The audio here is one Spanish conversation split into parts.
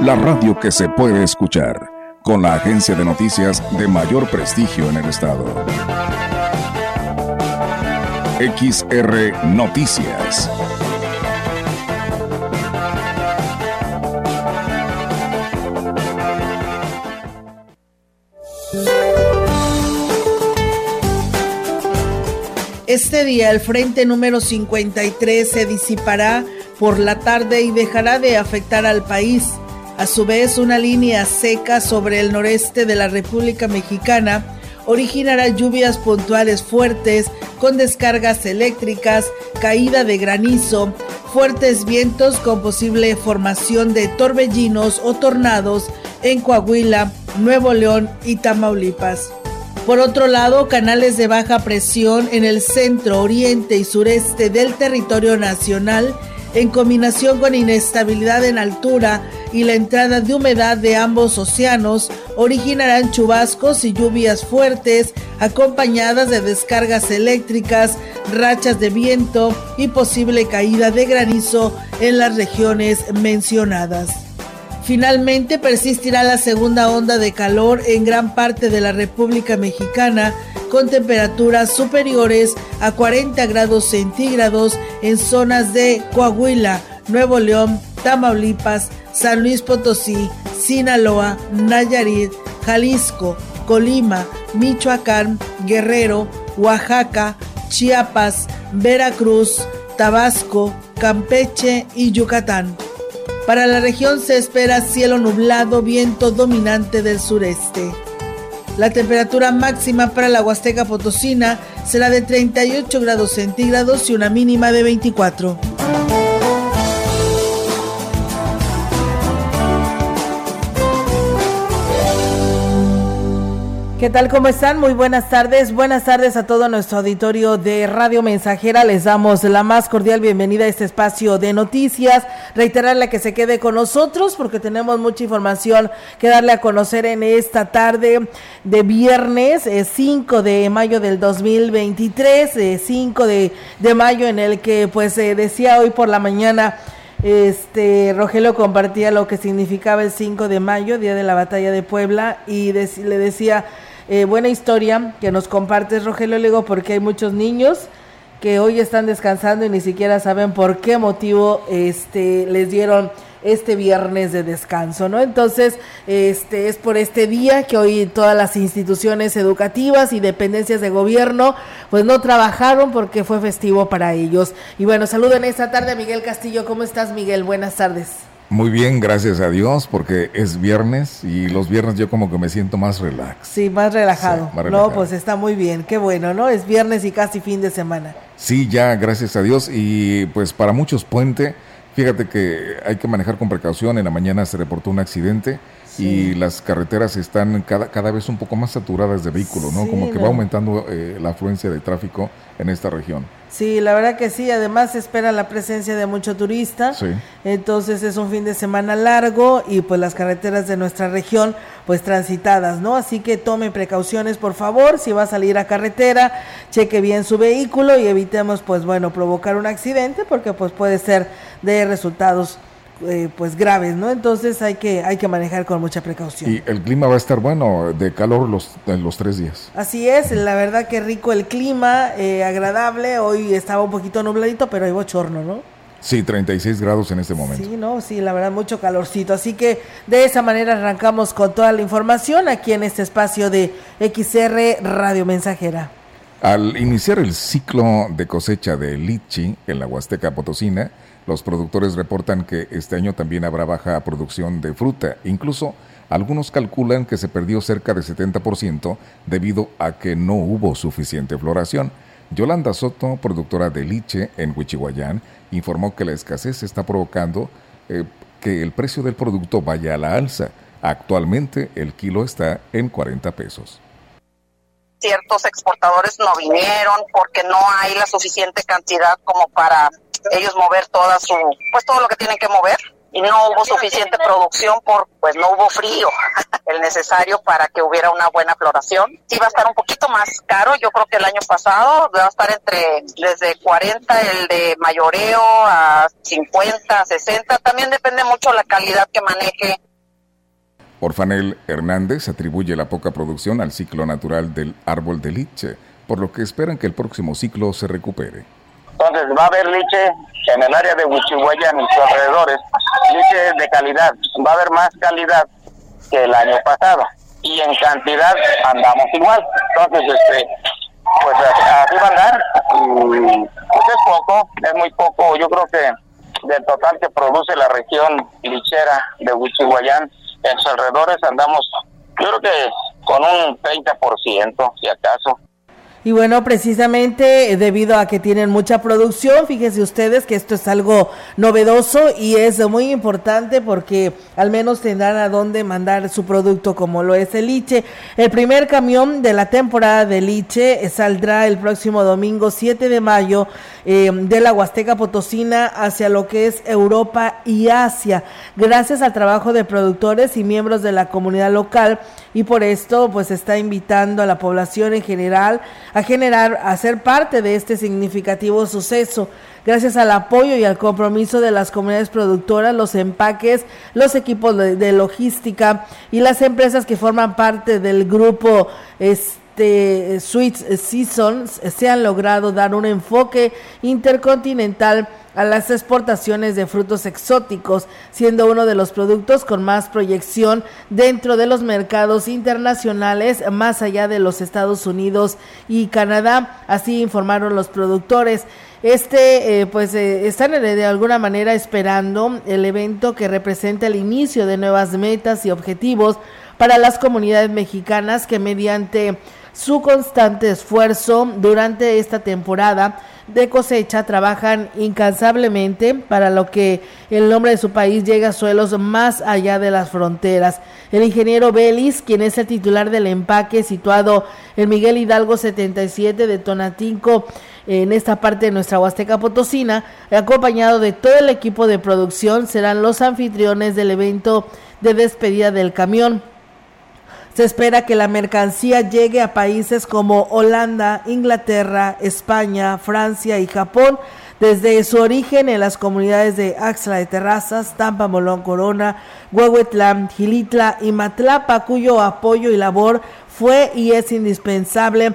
la radio que se puede escuchar, con la agencia de noticias de mayor prestigio en el estado. XR Noticias. Este día el frente número 53 se disipará por la tarde y dejará de afectar al país. A su vez, una línea seca sobre el noreste de la República Mexicana originará lluvias puntuales fuertes con descargas eléctricas, caída de granizo, fuertes vientos con posible formación de torbellinos o tornados en Coahuila, Nuevo León y Tamaulipas. Por otro lado, canales de baja presión en el centro, oriente y sureste del territorio nacional en combinación con inestabilidad en altura y la entrada de humedad de ambos océanos, originarán chubascos y lluvias fuertes acompañadas de descargas eléctricas, rachas de viento y posible caída de granizo en las regiones mencionadas. Finalmente persistirá la segunda onda de calor en gran parte de la República Mexicana con temperaturas superiores a 40 grados centígrados en zonas de Coahuila, Nuevo León, Tamaulipas, San Luis Potosí, Sinaloa, Nayarit, Jalisco, Colima, Michoacán, Guerrero, Oaxaca, Chiapas, Veracruz, Tabasco, Campeche y Yucatán. Para la región se espera cielo nublado, viento dominante del sureste. La temperatura máxima para la Huasteca Potosina será de 38 grados centígrados y una mínima de 24. ¿Qué tal? ¿Cómo están? Muy buenas tardes. Buenas tardes a todo nuestro auditorio de Radio Mensajera. Les damos la más cordial bienvenida a este espacio de noticias. Reiterarle que se quede con nosotros porque tenemos mucha información que darle a conocer en esta tarde de viernes 5 eh, de mayo del 2023, 5 eh, de, de mayo en el que pues eh, decía hoy por la mañana este Rogelio compartía lo que significaba el 5 de mayo, día de la batalla de Puebla, y le decía eh, buena historia que nos compartes, Rogelio, le digo, porque hay muchos niños que hoy están descansando y ni siquiera saben por qué motivo este, les dieron este viernes de descanso, ¿no? Entonces, este es por este día que hoy todas las instituciones educativas y dependencias de gobierno pues no trabajaron porque fue festivo para ellos. Y bueno, saludo en esta tarde a Miguel Castillo. ¿Cómo estás, Miguel? Buenas tardes. Muy bien, gracias a Dios, porque es viernes y los viernes yo como que me siento más relax. Sí, más relajado. No, pues está muy bien, qué bueno, ¿no? Es viernes y casi fin de semana. Sí, ya, gracias a Dios. Y pues para muchos puente, fíjate que hay que manejar con precaución. En la mañana se reportó un accidente y las carreteras están cada, cada vez un poco más saturadas de vehículos, ¿no? Como que va aumentando eh, la afluencia de tráfico en esta región. Sí, la verdad que sí, además se espera la presencia de mucho turista, sí. entonces es un fin de semana largo y pues las carreteras de nuestra región pues transitadas, ¿no? Así que tome precauciones por favor, si va a salir a carretera, cheque bien su vehículo y evitemos pues bueno provocar un accidente porque pues puede ser de resultados eh, pues graves, ¿no? Entonces hay que, hay que manejar con mucha precaución. Y el clima va a estar bueno, de calor los, los tres días. Así es, la verdad que rico el clima, eh, agradable, hoy estaba un poquito nubladito, pero hay bochorno, ¿no? Sí, 36 grados en este momento. Sí, no, sí, la verdad, mucho calorcito. Así que de esa manera arrancamos con toda la información aquí en este espacio de XR Radio Mensajera. Al iniciar el ciclo de cosecha de lichi en la Huasteca Potosina, los productores reportan que este año también habrá baja producción de fruta. Incluso algunos calculan que se perdió cerca de 70% debido a que no hubo suficiente floración. Yolanda Soto, productora de liche en Huichihuayán, informó que la escasez está provocando eh, que el precio del producto vaya a la alza. Actualmente el kilo está en 40 pesos ciertos exportadores no vinieron porque no hay la suficiente cantidad como para ellos mover toda su, pues todo lo que tienen que mover y no hubo suficiente producción por, pues no hubo frío, el necesario para que hubiera una buena floración. Sí va a estar un poquito más caro, yo creo que el año pasado va a estar entre, desde 40 el de mayoreo a 50, 60, también depende mucho la calidad que maneje Orfanel Hernández atribuye la poca producción al ciclo natural del árbol de liche, por lo que esperan que el próximo ciclo se recupere. Entonces va a haber liche en el área de Huichihuaya, en sus alrededores, liche de calidad, va a haber más calidad que el año pasado y en cantidad andamos igual. Entonces, este, pues así va a andar. pues es poco, es muy poco. Yo creo que del total que produce la región lichera de Huichihuayán, en sus alrededores andamos, yo creo que con un 30%, si acaso. Y bueno, precisamente eh, debido a que tienen mucha producción, fíjense ustedes que esto es algo novedoso y es muy importante porque al menos tendrán a dónde mandar su producto como lo es el liche. El primer camión de la temporada de liche saldrá el próximo domingo 7 de mayo eh, de la Huasteca Potosina hacia lo que es Europa y Asia, gracias al trabajo de productores y miembros de la comunidad local y por esto pues está invitando a la población en general a generar, a ser parte de este significativo suceso. Gracias al apoyo y al compromiso de las comunidades productoras, los empaques, los equipos de, logística y las empresas que forman parte del grupo este, Sweet Seasons se han logrado dar un enfoque intercontinental a las exportaciones de frutos exóticos, siendo uno de los productos con más proyección dentro de los mercados internacionales más allá de los Estados Unidos y Canadá, así informaron los productores. Este, eh, pues, eh, están de alguna manera esperando el evento que representa el inicio de nuevas metas y objetivos para las comunidades mexicanas que mediante su constante esfuerzo durante esta temporada de cosecha trabajan incansablemente para lo que el nombre de su país llegue a suelos más allá de las fronteras. El ingeniero Belis, quien es el titular del empaque situado en Miguel Hidalgo 77 de Tonatinco, en esta parte de nuestra Huasteca Potosina, acompañado de todo el equipo de producción, serán los anfitriones del evento de despedida del camión. Se espera que la mercancía llegue a países como Holanda, Inglaterra, España, Francia y Japón. Desde su origen en las comunidades de Axla de Terrazas, Tampa, Molón, Corona, Huehuetlán, Gilitla y Matlapa, cuyo apoyo y labor fue y es indispensable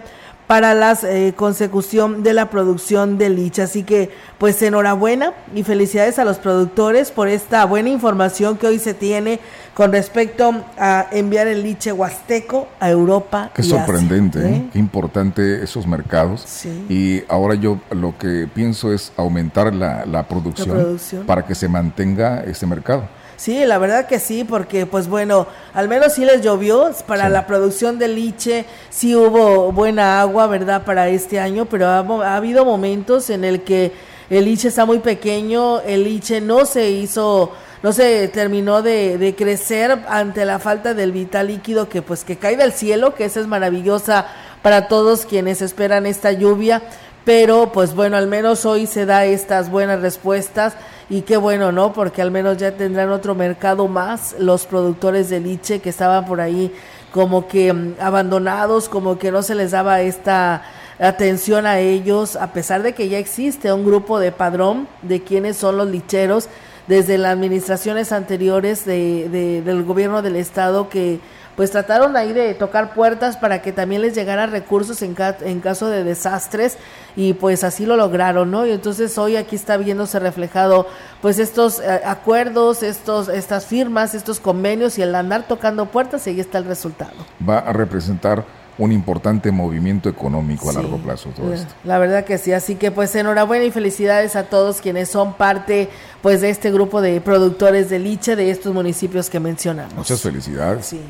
para la eh, consecución de la producción de liche. Así que, pues enhorabuena y felicidades a los productores por esta buena información que hoy se tiene con respecto a enviar el liche huasteco a Europa. Qué sorprendente, ¿eh? qué importante esos mercados. Y ahora yo lo que pienso es aumentar la, producción, para que se mantenga ese mercado. Sí, la verdad que sí, porque pues bueno, al menos sí les llovió para la producción de liche, sí hubo buena agua, ¿verdad? Para este año, pero ha, habido momentos en el que el liche está muy pequeño, el liche no se hizo, no se terminó de, de, crecer ante la falta del vital líquido que pues que cae del cielo, que esa es maravillosa para todos quienes esperan esta lluvia, pero pues bueno, al menos hoy se da estas buenas respuestas y qué bueno, ¿no? Porque al menos ya tendrán otro mercado más los productores de liche que estaban por ahí como que mm, abandonados, como que no se les daba esta atención a ellos, a pesar de que ya existe un grupo de padrón de quiénes son los licheros desde las administraciones anteriores de, del gobierno del estado que pues trataron ahí de tocar puertas para que también les llegara recursos en, en caso de desastres y pues así lo lograron, ¿no? Y entonces hoy aquí está viéndose reflejado pues estos eh, acuerdos, estos, estas firmas, estos convenios y el andar tocando puertas y ahí está el resultado. Va a representar un importante movimiento económico a largo plazo todo esto. La verdad que sí, así que pues enhorabuena y felicidades a todos quienes son parte pues de este grupo de productores de liche de estos municipios que mencionamos. Muchas felicidades. Sí.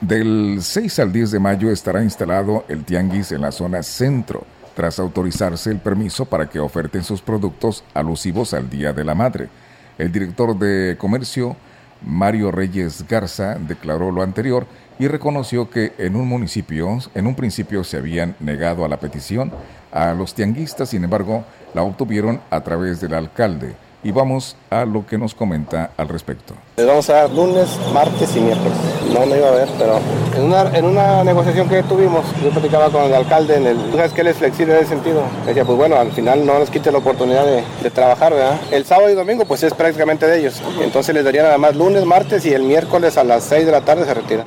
Del 6 al 10 de mayo estará instalado el tianguis en la zona centro, tras autorizarse el permiso para que oferten sus productos alusivos al Día de la Madre. El director de Comercio, Mario Reyes Garza declaró lo anterior y reconoció que en un municipio, en un principio se habían negado a la petición a los tianguistas, sin embargo, la obtuvieron a través del alcalde. Y vamos a lo que nos comenta al respecto. Les vamos a dar lunes, martes y miércoles. No me iba a ver, pero en una, en una negociación que tuvimos, yo platicaba con el alcalde en el... ¿Tú sabes que él es flexible en ese sentido? Decía, pues bueno, al final no nos quite la oportunidad de, de, trabajar, ¿verdad? El sábado y domingo pues es prácticamente de ellos. Entonces les daría nada más lunes, martes y el miércoles a las 6 de la tarde se retira.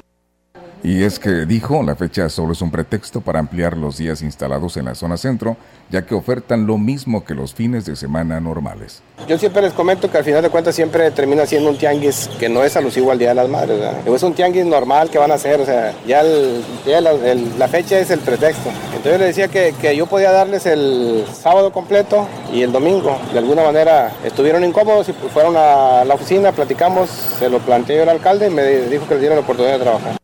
Y es que dijo, la fecha solo es un pretexto para ampliar los días instalados en la zona centro, ya que ofertan lo mismo que los fines de semana normales. Yo siempre les comento que al final de cuentas siempre termina siendo un tianguis que no es alusivo al Día de las Madres. ¿verdad? Es un tianguis normal que van a hacer, o sea, ya, el, ya la, fecha es el pretexto. Entonces les decía que, que, yo podía darles el sábado completo y el domingo. De alguna manera estuvieron incómodos y fueron a la oficina, platicamos, se lo planteé al alcalde y me dijo que les dieron la oportunidad de trabajar.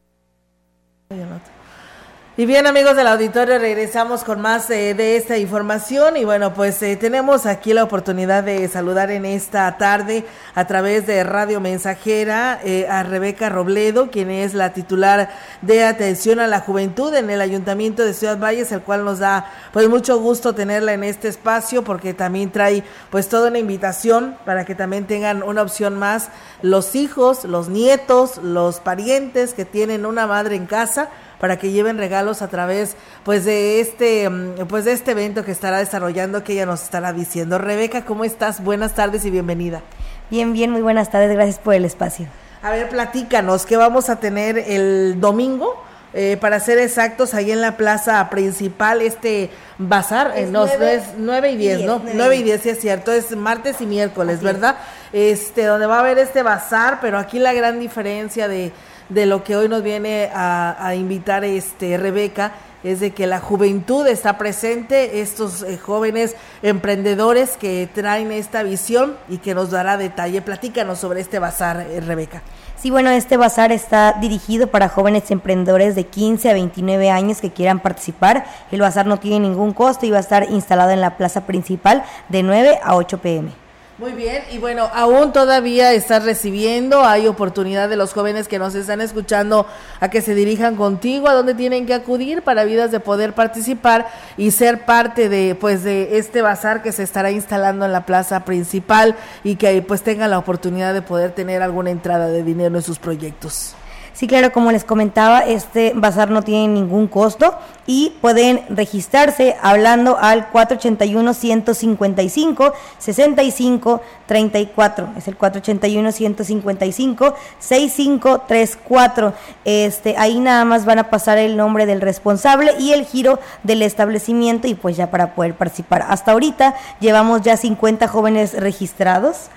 Y bien amigos del auditorio, regresamos con más eh, de esta información. Y bueno, pues eh, tenemos aquí la oportunidad de saludar en esta tarde a través de Radio Mensajera eh, a Rebeca Robledo, quien es la titular de atención a la juventud en el Ayuntamiento de Ciudad Valles, el cual nos da pues mucho gusto tenerla en este espacio porque también trae pues toda una invitación para que también tengan una opción más los hijos, los nietos, los parientes que tienen una madre en casa para que lleven regalos a través pues de este pues de este evento que estará desarrollando que ella nos estará diciendo. Rebeca, ¿cómo estás? Buenas tardes y bienvenida. Bien, bien, muy buenas tardes, gracias por el espacio. A ver, platícanos, ¿qué vamos a tener el domingo? Eh, para ser exactos, ahí en la plaza principal, este bazar, es eh, no, nueve, es 9 y 10, diez, ¿no? 9 y 10, sí es cierto, es martes y miércoles, Así ¿verdad? Es. Este, donde va a haber este bazar, pero aquí la gran diferencia de, de lo que hoy nos viene a, a, invitar este Rebeca es de que la juventud está presente, estos eh, jóvenes emprendedores que traen esta visión y que nos dará detalle. Platícanos sobre este bazar, eh, Rebeca. Sí, bueno, este bazar está dirigido para jóvenes emprendedores de 15 a 29 años que quieran participar. El bazar no tiene ningún costo y va a estar instalado en la plaza principal de 9 a 8 pm. Muy bien, y bueno, aún todavía estás recibiendo, hay oportunidad de los jóvenes que nos están escuchando a que se dirijan contigo, a dónde tienen que acudir para vidas de poder participar y ser parte de pues de este bazar que se estará instalando en la plaza principal y que pues tengan la oportunidad de poder tener alguna entrada de dinero en sus proyectos. Sí, claro, como les comentaba, este bazar no tiene ningún costo y pueden registrarse hablando al 481-155-65-34. Es el 481-155-6534. Este, ahí nada más van a pasar el nombre del responsable y el giro del establecimiento y pues ya para poder participar. Hasta ahorita llevamos ya 50 jóvenes registrados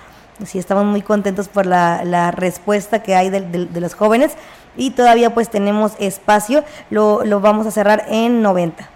sí estamos muy contentos por la, la respuesta que hay de, de, los jóvenes y todavía pues tenemos espacio, lo, lo vamos a cerrar en 90.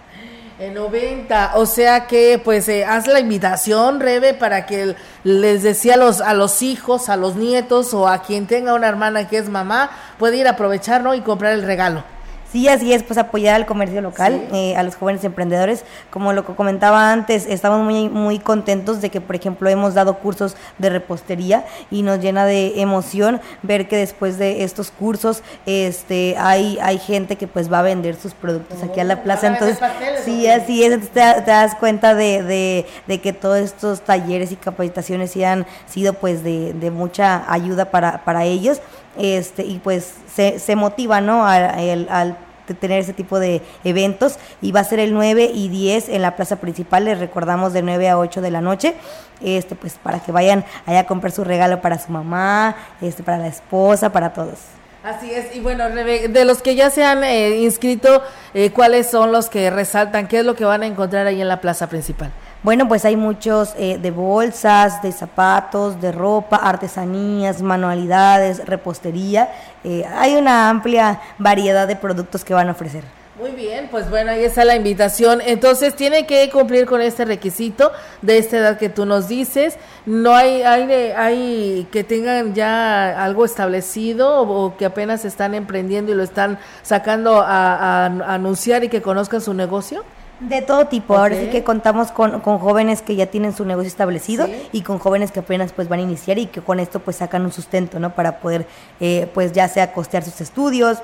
En 90, o sea que pues eh, haz la invitación, Rebe, para que les decía a los, a los hijos, a los nietos o a quien tenga una hermana que es mamá, puede ir a aprovechar ¿no? y comprar el regalo. Sí, así es, pues apoyar al comercio local, sí. eh, a los jóvenes emprendedores. Como lo que comentaba antes, estamos muy, muy contentos de que, por ejemplo, hemos dado cursos de repostería y nos llena de emoción ver que después de estos cursos este, hay, hay gente que pues va a vender sus productos oh, aquí a la plaza. Entonces, pasteles, sí, así es, te, te, das cuenta de, de, de, que todos estos talleres y capacitaciones sí han sido pues de, de mucha ayuda para, para ellos este y pues se, se motiva no al, al tener ese tipo de eventos y va a ser el 9 y 10 en la plaza principal, les recordamos de 9 a 8 de la noche, este pues para que vayan allá a comprar su regalo para su mamá, este para la esposa, para todos. Así es, y bueno, de los que ya se han eh, inscrito, eh, ¿cuáles son los que resaltan? ¿Qué es lo que van a encontrar ahí en la plaza principal? Bueno, pues hay muchos eh, de bolsas, de zapatos, de ropa, artesanías, manualidades, repostería. Eh, hay una amplia variedad de productos que van a ofrecer. Muy bien, pues bueno, ahí está la invitación. Entonces tiene que cumplir con este requisito de esta edad que tú nos dices. No hay, hay, hay que tengan ya algo establecido o, que apenas están emprendiendo y lo están sacando a anunciar y que conozcan su negocio. De todo tipo, ahora sí que contamos con, jóvenes que ya tienen su negocio establecido y con jóvenes que apenas pues van a iniciar y que con esto pues sacan un sustento, ¿no? Para poder eh, pues ya sea costear sus estudios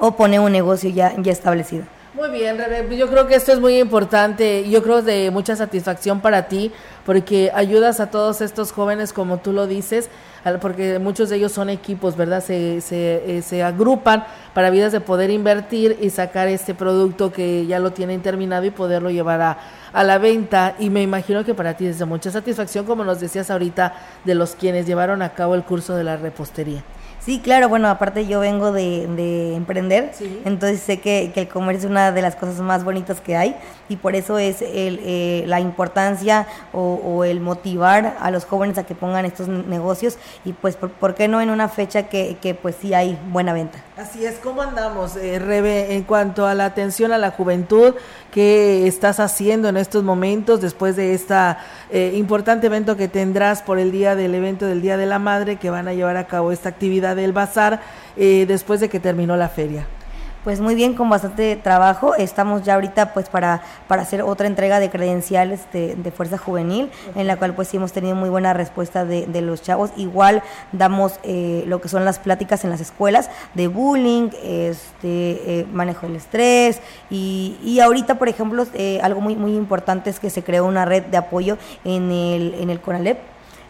o poner un negocio ya, ya establecido. Muy bien, Rebe. Yo creo que esto es muy importante. Yo creo de mucha satisfacción para ti, porque ayudas a todos estos jóvenes, como tú lo dices, porque muchos de ellos son equipos, ¿verdad? Se, se, eh, se agrupan para vidas de poder invertir y sacar este producto que ya lo tienen terminado y poderlo llevar a, a la venta. Y me imagino que para ti es de mucha satisfacción, como nos decías ahorita, de los quienes llevaron a cabo el curso de la repostería. Sí, claro, bueno, aparte yo vengo de, emprender, entonces sé que, el comercio es una de las cosas más bonitas que hay y por eso es el, eh, la importancia o, el motivar a los jóvenes a que pongan estos negocios y pues, ¿por, qué no en una fecha que, que, pues sí hay buena venta? Así es, ¿cómo andamos, eh, Rebe, en cuanto a la atención a la juventud? ¿Qué estás haciendo en estos momentos después de este importante evento que tendrás por el día del evento del Día de la Madre que van a llevar a cabo esta actividad del bazar eh, después de que terminó la feria? Pues muy bien, con bastante trabajo. Estamos ya ahorita pues para, para hacer otra entrega de credenciales de, Fuerza Juvenil, en la cual pues sí hemos tenido muy buena respuesta de, los chavos. Igual damos eh, lo que son las pláticas en las escuelas de bullying, este eh, manejo del estrés y, y ahorita por ejemplo eh, algo muy, muy importante es que se creó una red de apoyo en el, en el CONALEP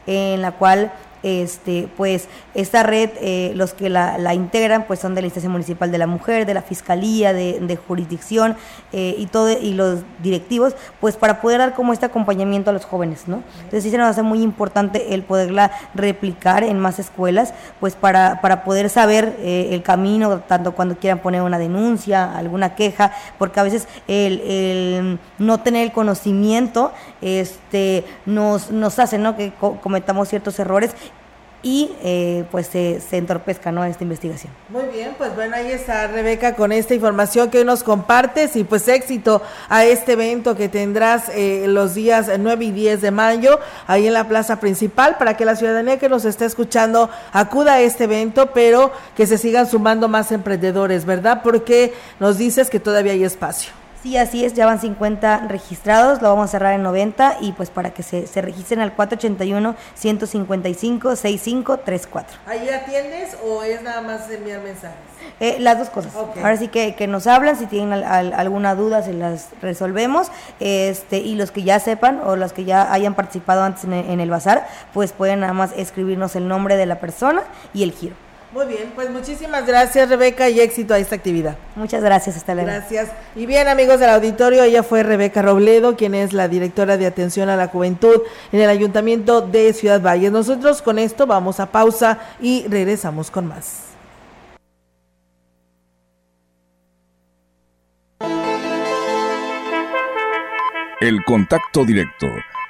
en la cual este, pues esta red, eh, los que la, integran, pues son de la Instancia Municipal de la Mujer, de la Fiscalía, de, Jurisdicción eh, y todo y los directivos, pues para poder dar como este acompañamiento a los jóvenes, ¿no? Entonces sí se nos hace muy importante el poderla replicar en más escuelas, pues para, para poder saber eh, el camino, tanto cuando quieran poner una denuncia, alguna queja, porque a veces el, el no tener el conocimiento este, nos, nos hace ¿no? que cometamos ciertos errores y eh, pues se, se, entorpezca ¿no? esta investigación. Muy bien, pues bueno, ahí está Rebeca con esta información que hoy nos compartes y pues éxito a este evento que tendrás eh, los días 9 y 10 de mayo ahí en la plaza principal para que la ciudadanía que nos está escuchando acuda a este evento, pero que se sigan sumando más emprendedores, ¿verdad? Porque nos dices que todavía hay espacio. Sí, así es, ya van 50 registrados, lo vamos a cerrar en 90 y pues para que se, se registren al 481-155-6534. ¿Ahí atiendes o es nada más enviar mensajes? Eh, las dos cosas. Ahora sí que, que, nos hablan, si tienen alguna duda se las resolvemos. este Y los que ya sepan o los que ya hayan participado antes en en el bazar, pues pueden nada más escribirnos el nombre de la persona y el giro. Muy bien, pues muchísimas gracias Rebeca y éxito a esta actividad. Muchas gracias, hasta luego. Gracias. Y bien amigos del auditorio, ella fue Rebeca Robledo, quien es la directora de atención a la juventud en el Ayuntamiento de Ciudad Valles. Nosotros con esto vamos a pausa y regresamos con más. El contacto directo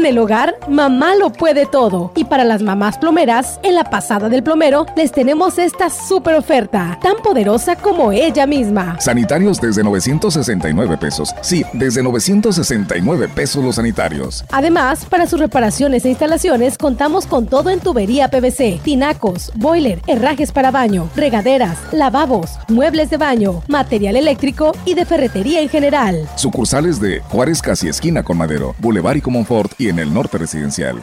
En el hogar, mamá lo puede todo. Y para las mamás plomeras, en la pasada del plomero les tenemos esta super oferta, tan poderosa como ella misma. Sanitarios desde 969 pesos. Sí, desde 969 pesos los sanitarios. Además, para sus reparaciones e instalaciones contamos con todo en tubería PVC, tinacos, boiler, herrajes para baño, regaderas, lavabos, muebles de baño, material eléctrico y de ferretería en general. Sucursales de Juárez Casi Esquina con Madero, Boulevard y Comonfort y en el norte residencial.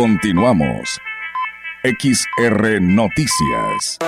Continuamos. XR Noticias.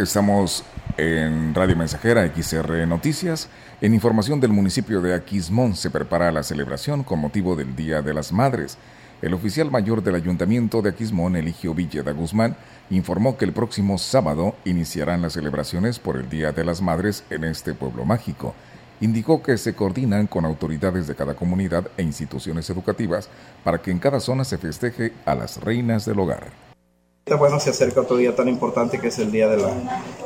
Estamos en Radio Mensajera XR Noticias. En información del municipio de Aquismón se prepara la celebración con motivo del Día de las Madres. El oficial mayor del Ayuntamiento de Aquismón, Eligio Villeda Guzmán, informó que el próximo sábado iniciarán las celebraciones por el Día de las Madres en este pueblo mágico. Indicó que se coordinan con autoridades de cada comunidad e instituciones educativas para que en cada zona se festeje a las reinas del hogar. Bueno, se acerca otro día tan importante que es el Día de la,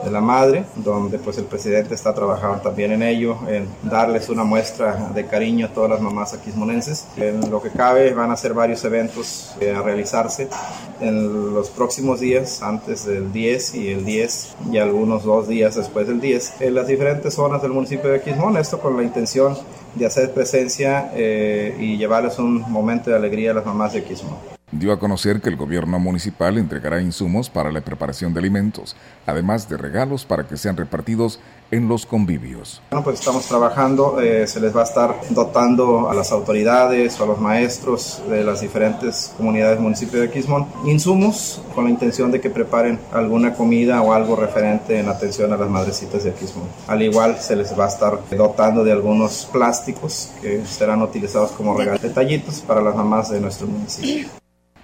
de la Madre, donde pues el presidente está trabajando también en ello, en darles una muestra de cariño a todas las mamás aquismonenses. En lo que cabe van a ser varios eventos a realizarse en los próximos días, antes del 10 y el 10 y algunos dos días después del 10, en las diferentes zonas del municipio de Aquismón, esto con la intención de hacer presencia eh, y llevarles un momento de alegría a las mamás de Aquismón dio a conocer que el gobierno municipal entregará insumos para la preparación de alimentos, además de regalos para que sean repartidos en los convivios. Bueno, pues estamos trabajando, eh, se les va a estar dotando a las autoridades o a los maestros de las diferentes comunidades municipio de Quismón insumos con la intención de que preparen alguna comida o algo referente en atención a las madrecitas de Quismón. Al igual se les va a estar dotando de algunos plásticos que serán utilizados como regalos detallitos para las mamás de nuestro municipio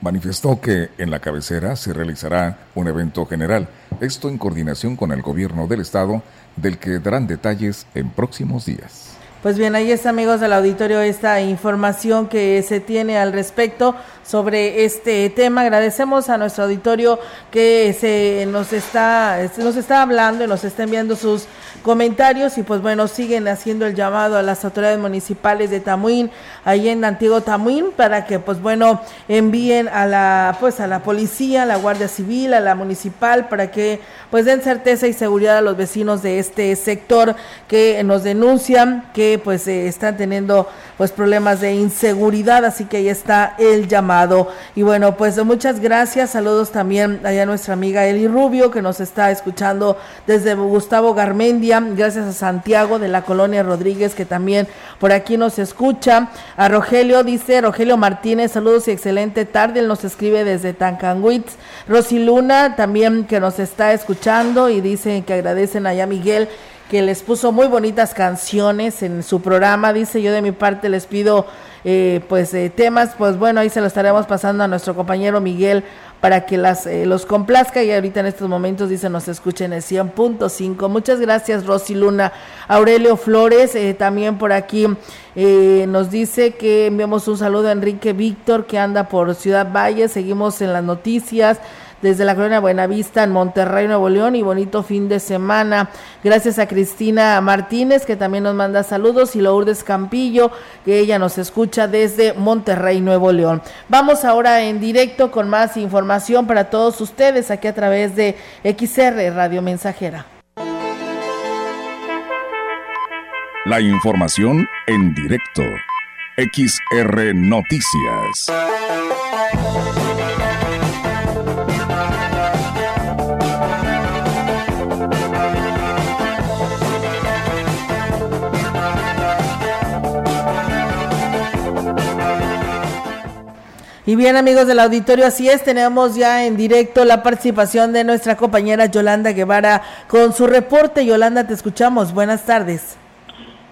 manifestó que en la cabecera se realizará un evento general, esto en coordinación con el gobierno del estado, del que darán detalles en próximos días. Pues bien, ahí está amigos del auditorio esta información que se tiene al respecto sobre este tema. Agradecemos a nuestro auditorio que se nos está nos está hablando y nos está enviando sus comentarios y pues bueno, siguen haciendo el llamado a las autoridades municipales de Tamuín, ahí en Antiguo Tamuín para que pues bueno, envíen a la pues a la policía, a la Guardia Civil, a la municipal para que pues den certeza y seguridad a los vecinos de este sector que nos denuncian que pues eh, están teniendo pues problemas de inseguridad, así que ahí está el llamado. Y bueno, pues muchas gracias, saludos también allá a nuestra amiga Eli Rubio que nos está escuchando desde Gustavo Garmendia, gracias a Santiago de la colonia Rodríguez que también por aquí nos escucha. A Rogelio dice, Rogelio Martínez, saludos y excelente tarde, él nos escribe desde Tancanwitz. Rosy Luna también que nos está escuchando y dice que agradecen allá a Miguel que les puso muy bonitas canciones en su programa. Dice yo de mi parte les pido eh, pues eh, temas, pues bueno, ahí se lo estaremos pasando a nuestro compañero Miguel para que las eh, los complazca y ahorita en estos momentos dice nos escuchen el 100.5. Muchas gracias Rosy Luna. Aurelio Flores también por aquí nos dice que enviamos un saludo a Enrique Víctor que anda por Ciudad Valle. Seguimos en las noticias desde la colonia Buenavista en Monterrey, Nuevo León y bonito fin de semana. Gracias a Cristina Martínez que también nos manda saludos y Lourdes Campillo que ella nos escucha desde Monterrey, Nuevo León. Vamos ahora en directo con más información para todos ustedes aquí a través de XR Radio Mensajera. La información en directo. XR Noticias. Y bien amigos del auditorio, así es, tenemos ya en directo la participación de nuestra compañera Yolanda Guevara con su reporte. Yolanda, te escuchamos. Buenas tardes.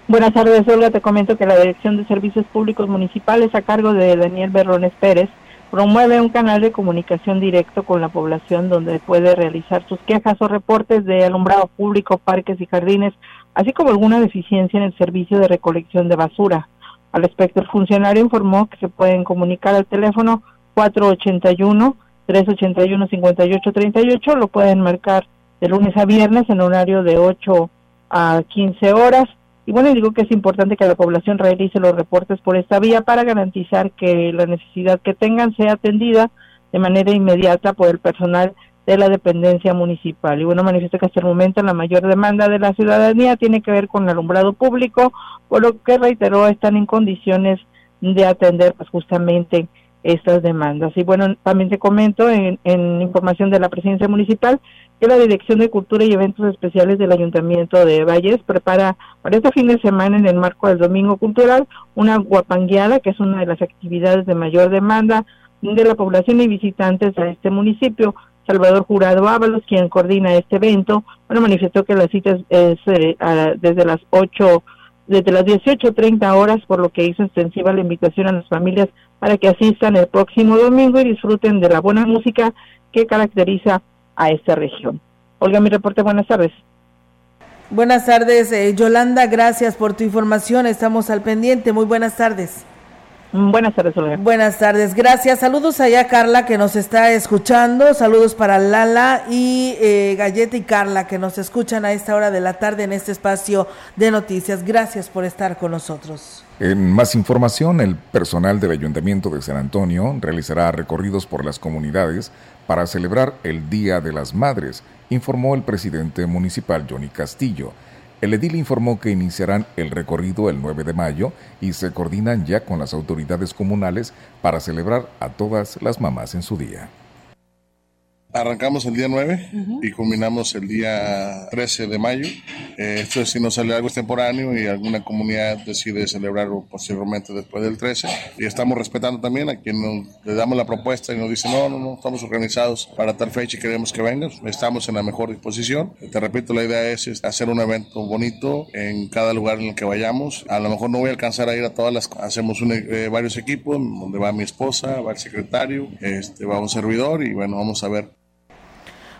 Buenas tardes, Olga. Te comento que la Dirección de Servicios Públicos Municipales, a cargo de Daniel Berrones Pérez, promueve un canal de comunicación directo con la población donde puede realizar sus quejas o reportes de alumbrado público, parques y jardines, así como alguna deficiencia en el servicio de recolección de basura. Al respecto, el funcionario informó que se pueden comunicar al teléfono 481-381-5838, lo pueden marcar de lunes a viernes en horario de 8 a 15 horas. Y bueno, digo que es importante que la población realice los reportes por esta vía para garantizar que la necesidad que tengan sea atendida de manera inmediata por el personal de la dependencia municipal. Y bueno, manifiesto que hasta el momento la mayor demanda de la ciudadanía tiene que ver con el alumbrado público, por lo que reiteró están en condiciones de atender pues justamente estas demandas. Y bueno, también te comento en, en información de la presidencia municipal que la Dirección de Cultura y Eventos Especiales del Ayuntamiento de Valles prepara para este fin de semana en el marco del Domingo Cultural una guapangueada, que es una de las actividades de mayor demanda de la población y visitantes a este municipio. Salvador Jurado Ábalos, quien coordina este evento, bueno, manifestó que la cita es, eh, desde las 8, desde las 18.30 horas, por lo que hizo extensiva la invitación a las familias para que asistan el próximo domingo y disfruten de la buena música que caracteriza a esta región. Olga, mi reporte, buenas tardes. Buenas tardes, eh, Yolanda, gracias por tu información, estamos al pendiente, muy buenas tardes. Mm, buenas tardes, Olga. Buenas tardes, gracias. Saludos allá, Carla, que nos está escuchando. Saludos para Lala y eh, Galleta y Carla, que nos escuchan a esta hora de la tarde en este espacio de noticias. Gracias por estar con nosotros. En más información, el personal del Ayuntamiento de San Antonio realizará recorridos por las comunidades para celebrar el Día de las Madres, informó el presidente municipal Johnny Castillo. El edil informó que iniciarán el recorrido el 9 de mayo y se coordinan ya con las autoridades comunales para celebrar a todas las mamás en su día. Arrancamos el día 9 y culminamos el día 13 de mayo. Eh, esto es si no sale algo extemporáneo y alguna comunidad decide celebrarlo posiblemente después del 13. Y estamos respetando también a quien le damos la propuesta y nos dice, no, no, no, estamos organizados para tal fecha y queremos que vengan. Estamos en la mejor disposición. Te repito, la idea es, hacer un evento bonito en cada lugar en el que vayamos. A lo mejor no voy a alcanzar a ir a todas las... Hacemos eh, varios equipos donde va mi esposa, va el secretario, este, va un servidor y bueno, vamos a ver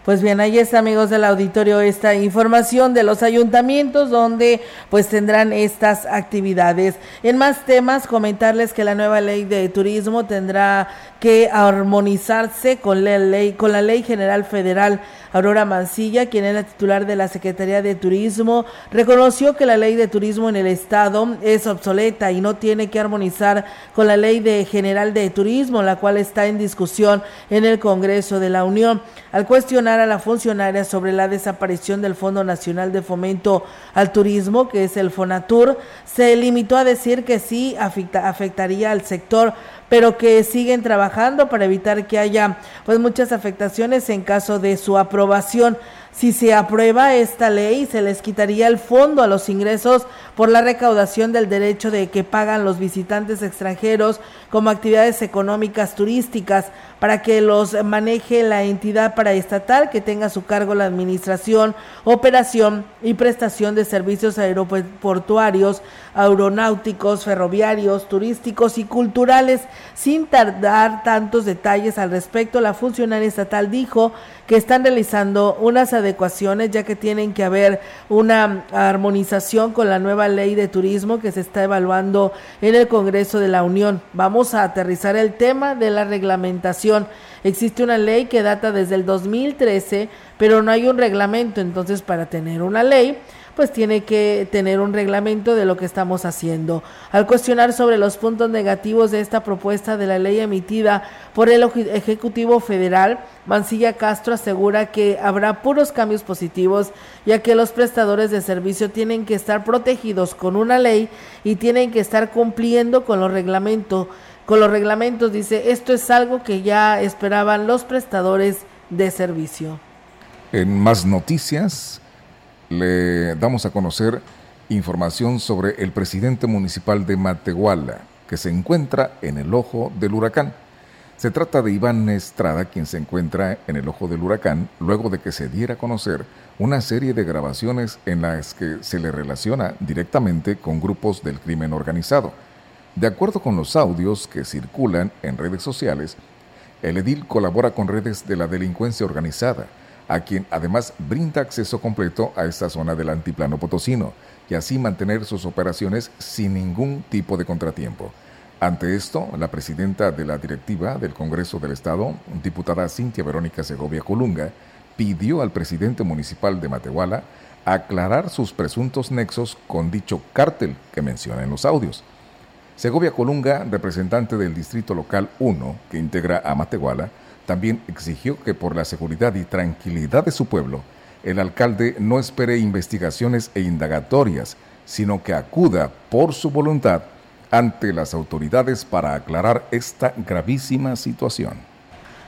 pues bien, ahí está, amigos del auditorio, esta información de los ayuntamientos donde pues tendrán estas actividades. En más temas, comentarles que la nueva ley de turismo tendrá que armonizarse con la ley, con la ley general federal Aurora Mancilla, quien es la titular de la Secretaría de Turismo, reconoció que la ley de turismo en el Estado es obsoleta y no tiene que armonizar con la ley de general de turismo, la cual está en discusión en el Congreso de la Unión. Al cuestionar a la funcionaria sobre la desaparición del Fondo Nacional de Fomento al Turismo, que es el FONATUR, se limitó a decir que sí afectaría al sector pero que siguen trabajando para evitar que haya pues muchas afectaciones en caso de su aprobación. Si se aprueba esta ley, se les quitaría el fondo a los ingresos por la recaudación del derecho de que pagan los visitantes extranjeros como actividades económicas turísticas para que los maneje la entidad paraestatal que tenga a su cargo la administración, operación y prestación de servicios aeroportuarios, aeronáuticos, ferroviarios, turísticos y culturales. Sin tardar tantos detalles al respecto, la funcionaria estatal dijo que están realizando unas adecuaciones ya que tienen que haber una armonización con la nueva ley de turismo que se está evaluando en el Congreso de la Unión. Vamos a aterrizar el tema de la reglamentación. Existe una ley que data desde el 2013, pero no hay un reglamento, entonces para tener una ley pues tiene que tener un reglamento de lo que estamos haciendo. Al cuestionar sobre los puntos negativos de esta propuesta de la ley emitida por el Ejecutivo Federal, Mancilla Castro asegura que habrá puros cambios positivos, ya que los prestadores de servicio tienen que estar protegidos con una ley y tienen que estar cumpliendo con los reglamentos. Con los reglamentos dice, esto es algo que ya esperaban los prestadores de servicio. En más noticias, le damos a conocer información sobre el presidente municipal de Matehuala, que se encuentra en el ojo del huracán. Se trata de Iván Estrada, quien se encuentra en el ojo del huracán luego de que se diera a conocer una serie de grabaciones en las que se le relaciona directamente con grupos del crimen organizado. De acuerdo con los audios que circulan en redes sociales, el edil colabora con redes de la delincuencia organizada, a quien además brinda acceso completo a esta zona del antiplano potosino y así mantener sus operaciones sin ningún tipo de contratiempo. Ante esto, la presidenta de la directiva del Congreso del Estado, diputada Cintia Verónica Segovia Colunga, pidió al presidente municipal de Matehuala aclarar sus presuntos nexos con dicho cártel que menciona en los audios. Segovia Colunga, representante del Distrito Local 1, que integra a Matehuala, también exigió que por la seguridad y tranquilidad de su pueblo, el alcalde no espere investigaciones e indagatorias, sino que acuda por su voluntad ante las autoridades para aclarar esta gravísima situación.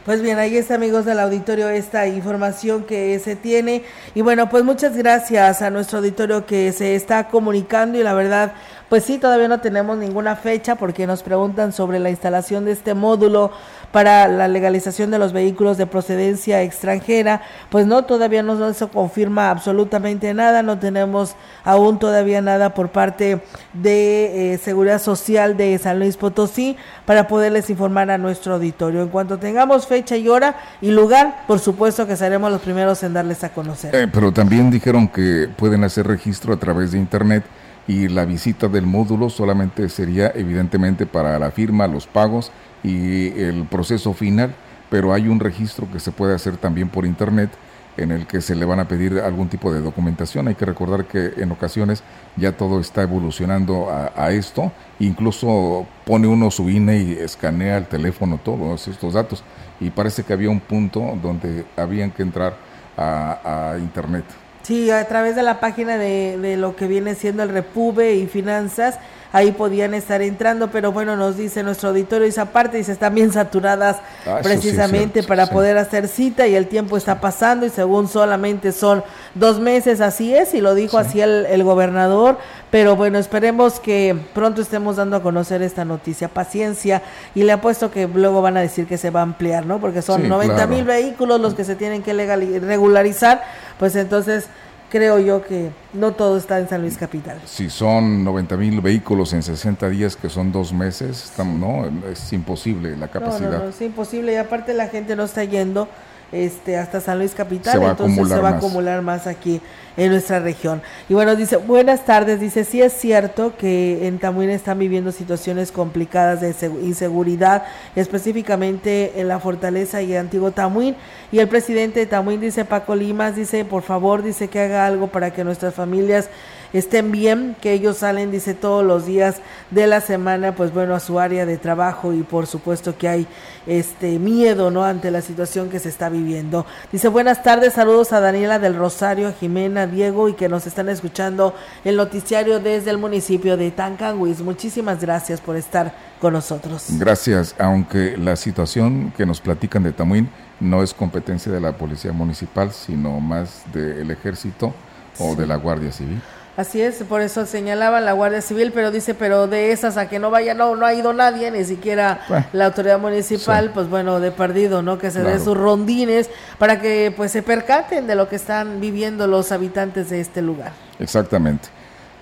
Pues bien, ahí está amigos del auditorio esta información que se tiene. Y bueno, pues muchas gracias a nuestro auditorio que se está comunicando y la verdad pues sí, todavía no tenemos ninguna fecha porque nos preguntan sobre la instalación de este módulo para la legalización de los vehículos de procedencia extranjera. Pues no, todavía no se confirma absolutamente nada, no tenemos aún todavía nada por parte de eh, Seguridad Social de San Luis Potosí para poderles informar a nuestro auditorio. En cuanto tengamos fecha y hora y lugar, por supuesto que seremos los primeros en darles a conocer. Eh, pero también dijeron que pueden hacer registro a través de Internet y la visita del módulo solamente sería evidentemente para la firma, los pagos y el proceso final, pero hay un registro que se puede hacer también por internet en el que se le van a pedir algún tipo de documentación. Hay que recordar que en ocasiones ya todo está evolucionando a, esto, incluso pone uno su INE y escanea el teléfono todos estos datos y parece que había un punto donde habían que entrar a internet. Sí, a través de la página de, de lo que viene siendo el Repube y Finanzas ahí podían estar entrando, pero bueno, nos dice nuestro auditorio esa parte, dice, están bien saturadas ah, precisamente para poder hacer cita y el tiempo está pasando y según solamente son dos meses, así es, y lo dijo así el, el gobernador, pero bueno, esperemos que pronto estemos dando a conocer esta noticia, paciencia, y le apuesto que luego van a decir que se va a ampliar, ¿no? Porque son 90 mil vehículos los que se tienen que regularizar, pues entonces creo yo que no todo está en San Luis Capital. Si son 90 mil vehículos en 60 días, que son dos meses, no, es imposible la capacidad. No, no, es imposible y aparte la gente no está yendo este hasta San Luis Capital, entonces se va a acumular más aquí en nuestra región. Y bueno, dice, buenas tardes, dice, sí es cierto que en Tamuín están viviendo situaciones complicadas de inseguridad, específicamente en la fortaleza y antiguo Tamuín, y el presidente de Tamuín dice, Paco Limas, dice, por favor, dice que haga algo para que nuestras familias estén bien, que ellos salen, dice, todos los días de la semana, pues bueno, a su área de trabajo y por supuesto que hay este miedo, ¿no? Ante la situación que se está viviendo. Dice, buenas tardes, saludos a Daniela del Rosario, a Jimena, Diego y que nos están escuchando el noticiario desde el municipio de Tancanguis. Muchísimas gracias por estar con nosotros. Gracias, aunque la situación que nos platican de Tamuín no es competencia de la Policía Municipal, sino más del Ejército o de la Guardia Civil. Así es, por eso señalaba la Guardia Civil, pero dice, pero de esas a que no vaya, no, no ha ido nadie, ni siquiera la autoridad municipal, pues bueno, de perdido, ¿no? Que se dé sus rondines para que pues se percaten de lo que están viviendo los habitantes de este lugar. Exactamente.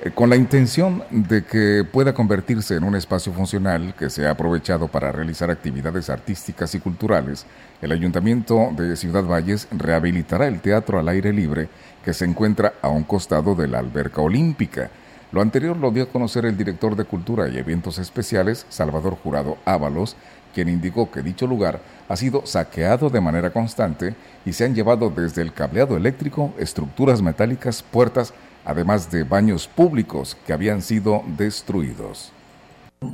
Eh, con la intención de que pueda convertirse en un espacio funcional que sea aprovechado para realizar actividades artísticas y culturales, el Ayuntamiento de Ciudad Valles rehabilitará el teatro al aire libre que se encuentra a un costado de la alberca olímpica. Lo anterior lo dio a conocer el director de Cultura y Eventos Especiales, Salvador Jurado Ábalos, quien indicó que dicho lugar ha sido saqueado de manera constante y se han llevado desde el cableado eléctrico, estructuras metálicas, puertas, además de baños públicos que habían sido destruidos.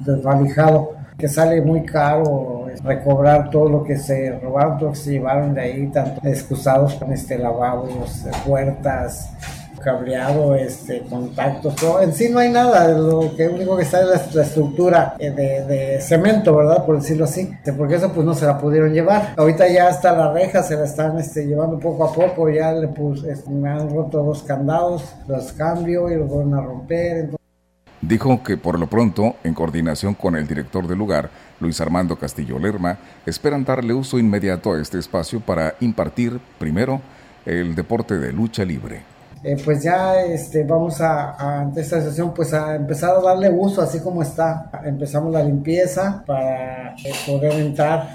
Desvalijado, que sale muy caro recobrar todo lo que se robaron, todo lo que se llevaron de ahí, tanto excusados con este lavabos, puertas, cableado, este, contactos, todo. en sí no hay nada, lo que único que está es la, estructura eh, de, cemento, ¿verdad? Por decirlo así, porque eso pues no se la pudieron llevar. Ahorita ya hasta la reja se la están este, llevando poco a poco, ya le puse, este, me han roto dos candados, los cambio y los van a romper. Dijo que por lo pronto, en coordinación con el director del lugar, Luis Armando Castillo Lerma, esperan darle uso inmediato a este espacio para impartir, primero, el deporte de lucha libre. Eh, pues ya este, vamos a, ante esta sesión, pues a empezar a darle uso así como está. Empezamos la limpieza para eh, poder entrar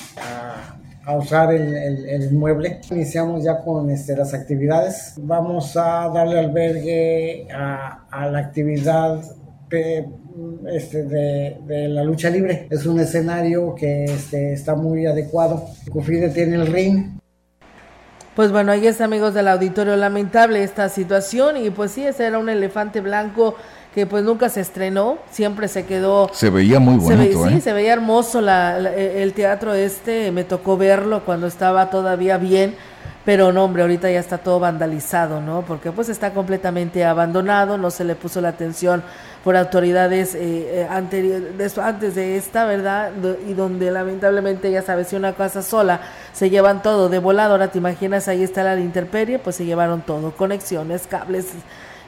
a, usar el, el, inmueble. Iniciamos ya con este, las actividades. Vamos a darle albergue a, a la actividad este, de, de, la lucha libre. Es un escenario que este, está muy adecuado. Cufide tiene el ring, pues bueno, ahí está amigos del auditorio, lamentable esta situación y pues sí, ese era un elefante blanco que pues nunca se estrenó, siempre se quedó... Se veía muy bonito, Sí, ¿eh? se veía hermoso la, el teatro este, me tocó verlo cuando estaba todavía bien, pero no, hombre, ahorita ya está todo vandalizado, ¿no? Porque pues está completamente abandonado, no se le puso la atención por autoridades eh, eh antes de esta, ¿verdad? Y donde lamentablemente, ya sabes, si una casa sola se llevan todo de volado, ahora te imaginas, ahí está la interperie, pues se llevaron todo, conexiones, cables,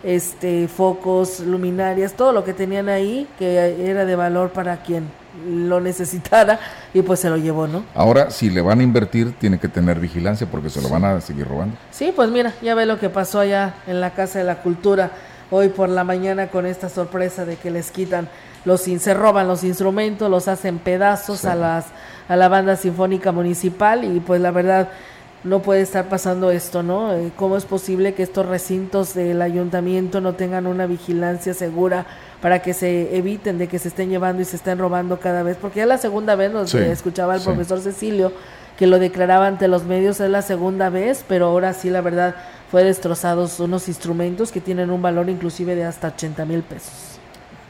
este, focos, luminarias, todo lo que tenían ahí, que era de valor para quien lo necesitara y pues se lo llevó, ¿no? Ahora, si le van a invertir, tiene que tener vigilancia porque se lo van a seguir robando. Sí, pues mira, ya ve lo que pasó allá en la Casa de la Cultura hoy por la mañana con esta sorpresa de que les quitan los se roban los instrumentos, los hacen pedazos a las a la banda sinfónica municipal y pues la verdad no puede estar pasando esto, ¿no? Eh, ¿Cómo es posible que estos recintos del ayuntamiento no tengan una vigilancia segura para que se eviten de que se estén llevando y se estén robando cada vez? Porque ya la segunda vez nos escuchaba el profesor Cecilio que lo declaraba ante los medios, es la segunda vez, pero ahora sí, la verdad, fue destrozados unos instrumentos que tienen un valor inclusive de hasta 80 mil pesos.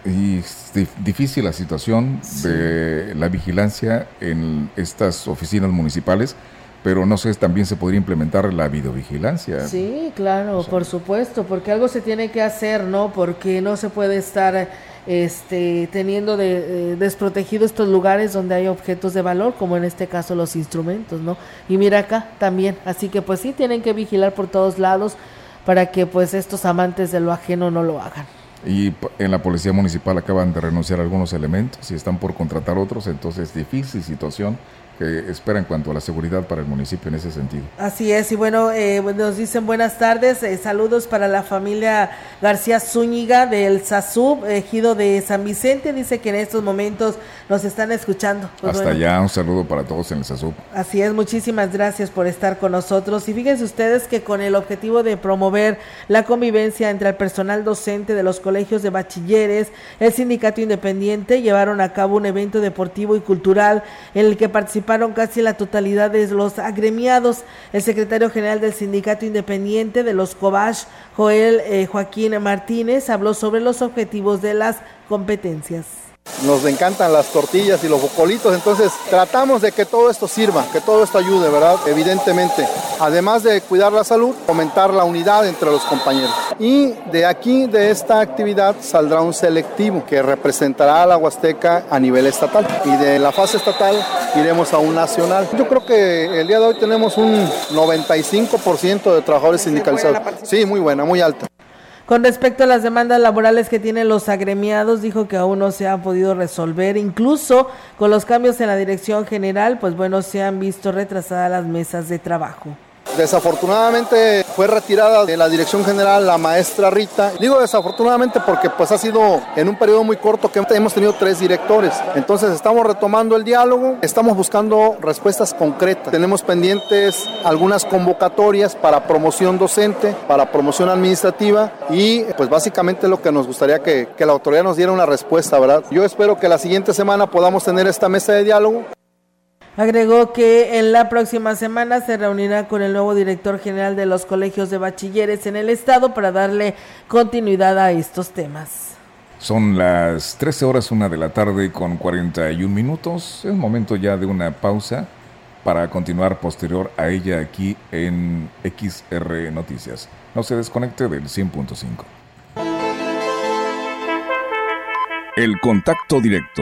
Y es difícil la situación de la vigilancia en estas oficinas municipales pero no sé, también se podría implementar la videovigilancia. Sí, claro, por supuesto, porque algo se tiene que hacer, ¿no? Porque no se puede estar este, teniendo de, eh, desprotegido estos lugares donde hay objetos de valor, como en este caso los instrumentos, ¿no? Y mira acá también, así que pues sí tienen que vigilar por todos lados para que pues estos amantes de lo ajeno no lo hagan. Y en la policía municipal acaban de renunciar algunos elementos y están por contratar otros, entonces difícil situación que espera en cuanto a la seguridad para el municipio en ese sentido. Así es, y bueno, eh, nos dicen buenas tardes, eh, saludos para la familia García Zúñiga del SASUB, ejido de San Vicente, dice que en estos momentos nos están escuchando. Pues Hasta allá, un saludo para todos en el SASUB. Así es, muchísimas gracias por estar con nosotros. Y fíjense ustedes que con el objetivo de promover la convivencia entre el personal docente de los colegios de bachilleres, el sindicato independiente llevaron a cabo un evento deportivo y cultural en el que participaron casi la totalidad de los agremiados. El secretario general del Sindicato Independiente de los Cobach, Joel eh, Joaquín Martínez, habló sobre los objetivos de las competencias. Nos encantan las tortillas y los bocolitos, entonces tratamos de que todo esto sirva, que todo esto ayude, ¿verdad? Evidentemente. Además de cuidar la salud, fomentar la unidad entre los compañeros. Y de aquí, de esta actividad, saldrá un selectivo que representará a la Huasteca a nivel estatal. Y de la fase estatal iremos a un nacional. Yo creo que el día de hoy tenemos un 95% de trabajadores sindicalizados. Sí, muy buena, muy alta. Con respecto a las demandas laborales que tienen los agremiados, dijo que aún no se han podido resolver, incluso con los cambios en la dirección general, pues bueno, se han visto retrasadas las mesas de trabajo. Desafortunadamente fue retirada de la dirección general la maestra Rita. Digo desafortunadamente porque pues ha sido en un periodo muy corto que hemos tenido tres directores. Entonces estamos retomando el diálogo, estamos buscando respuestas concretas. Tenemos pendientes algunas convocatorias para promoción docente, para promoción administrativa y pues básicamente lo que nos gustaría que, que la autoridad nos diera una respuesta, ¿verdad? Yo espero que la siguiente semana podamos tener esta mesa de diálogo. Agregó que en la próxima semana se reunirá con el nuevo director general de los colegios de bachilleres en el estado para darle continuidad a estos temas. Son las 13 horas, una de la tarde con 41 minutos. Es momento ya de una pausa para continuar posterior a ella aquí en XR Noticias. No se desconecte del 100.5. El contacto directo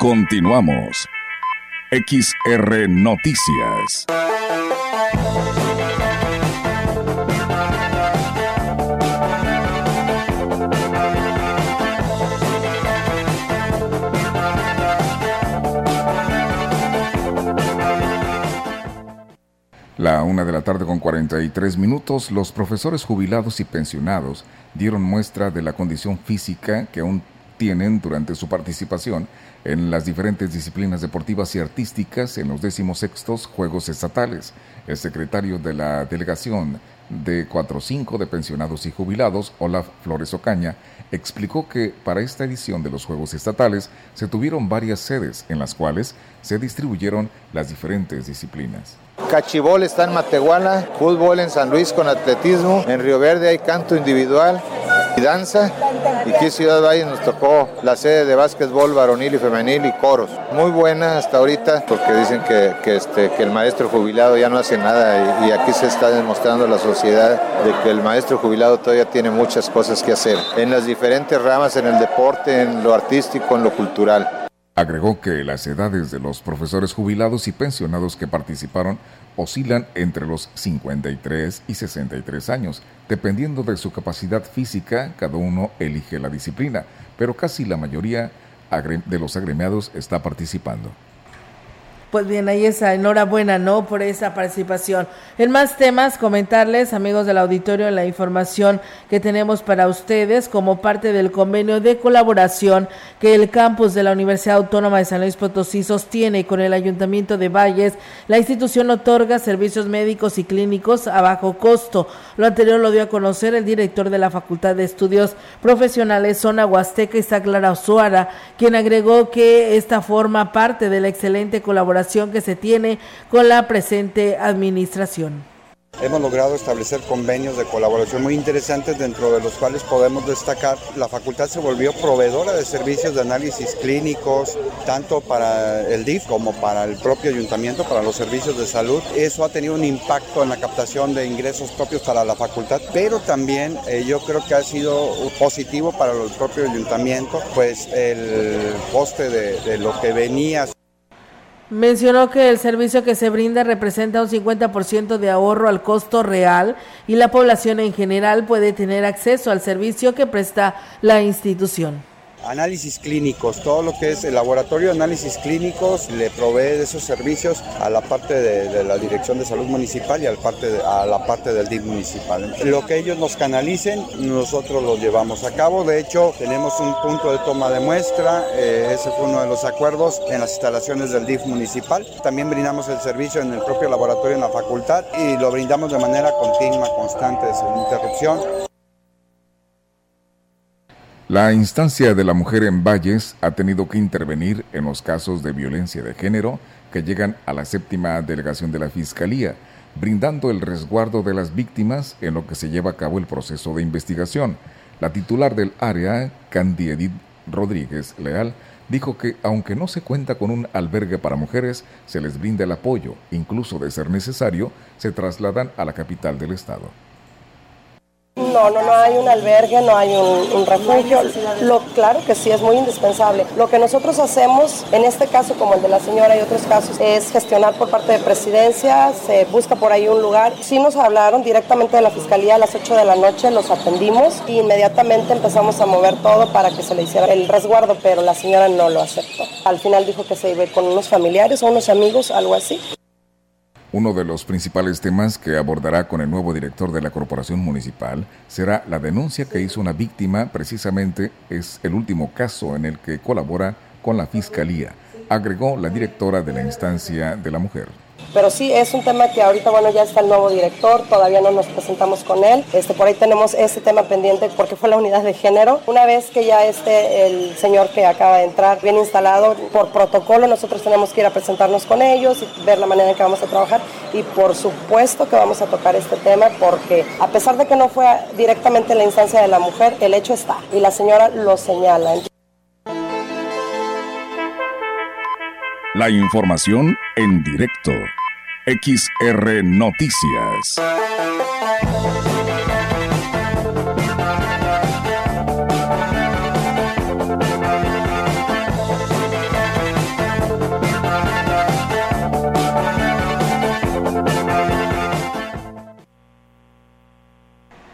Continuamos. XR Noticias. La una de la tarde con 43 minutos, los profesores jubilados y pensionados dieron muestra de la condición física que aún tienen durante su participación en las diferentes disciplinas deportivas y artísticas en los decimosextos Juegos Estatales. El secretario de la delegación de 4-5 de pensionados y jubilados, Olaf Flores Ocaña, explicó que para esta edición de los Juegos Estatales se tuvieron varias sedes en las cuales se distribuyeron las diferentes disciplinas. Cachibol está en Matehuala, fútbol en San Luis con atletismo, en Río Verde hay canto individual y danza. Y aquí Ciudad Valle nos tocó la sede de básquetbol varonil y femenil y coros. Muy buena hasta ahorita porque dicen que, que, este, el maestro jubilado ya no hace nada y, y aquí se está demostrando a la sociedad de que el maestro jubilado todavía tiene muchas cosas que hacer en las diferentes ramas, en el deporte, en lo artístico, en lo cultural. Agregó que las edades de los profesores jubilados y pensionados que participaron oscilan entre los 53 y 63 años. Dependiendo de su capacidad física, cada uno elige la disciplina, pero casi la mayoría de los agremiados está participando. Pues bien, ahí está, enhorabuena, ¿no? Por esa participación. En más temas, comentarles, amigos del auditorio, la información que tenemos para ustedes como parte del convenio de colaboración que el campus de la Universidad Autónoma de San Luis Potosí sostiene con el Ayuntamiento de Valles. La institución otorga servicios médicos y clínicos a bajo costo. Lo anterior lo dio a conocer el director de la Facultad de Estudios Profesionales Zona Huasteca, Isaac Lara Osuara, quien agregó que esta forma parte de la excelente colaboración que se tiene con la presente administración. Hemos logrado establecer convenios de colaboración muy interesantes dentro de los cuales podemos destacar la facultad se volvió proveedora de servicios de análisis clínicos tanto para el DIF como para el propio ayuntamiento, para los servicios de salud. Eso ha tenido un impacto en la captación de ingresos propios para la facultad, pero también eh, yo creo que ha sido positivo para el propio ayuntamiento, pues el coste de, de lo que venía Mencionó que el servicio que se brinda representa un 50% de ahorro al costo real y la población en general puede tener acceso al servicio que presta la institución análisis clínicos, todo lo que es el laboratorio de análisis clínicos le provee de esos servicios a la parte de, la Dirección de Salud Municipal y a la, parte de, a la parte del DIF municipal. Lo que ellos nos canalicen, nosotros lo llevamos a cabo. De hecho, tenemos un punto de toma de muestra, eh, ese fue uno de los acuerdos en las instalaciones del DIF municipal. También brindamos el servicio en el propio laboratorio en la facultad y lo brindamos de manera continua, constante, sin interrupción. La instancia de la mujer en Valles ha tenido que intervenir en los casos de violencia de género que llegan a la séptima delegación de la Fiscalía, brindando el resguardo de las víctimas en lo que se lleva a cabo el proceso de investigación. La titular del área, Candy Edith Rodríguez Leal, dijo que aunque no se cuenta con un albergue para mujeres, se les brinda el apoyo, incluso de ser necesario, se trasladan a la capital del estado. No, no, no hay un albergue, no hay un, refugio. Lo claro que sí es muy indispensable. Lo que nosotros hacemos, en este caso como el de la señora y otros casos, es gestionar por parte de presidencia, se busca por ahí un lugar. Sí nos hablaron directamente de la fiscalía a las 8 de la noche, los atendimos y inmediatamente empezamos a mover todo para que se le hiciera el resguardo, pero la señora no lo aceptó. Al final dijo que se iba con unos familiares o unos amigos, algo así. Uno de los principales temas que abordará con el nuevo director de la Corporación Municipal será la denuncia que hizo una víctima, precisamente es el último caso en el que colabora con la Fiscalía, agregó la directora de la instancia de la mujer. Pero sí, es un tema que ahorita, bueno, ya está el nuevo director, todavía no nos presentamos con él. Este, por ahí tenemos este tema pendiente porque fue la unidad de género. Una vez que ya esté el señor que acaba de entrar bien instalado, por protocolo nosotros tenemos que ir a presentarnos con ellos y ver la manera en que vamos a trabajar. Y por supuesto que vamos a tocar este tema porque a pesar de que no fue directamente la instancia de la mujer, el hecho está y la señora lo señala. La información en directo. XR Noticias.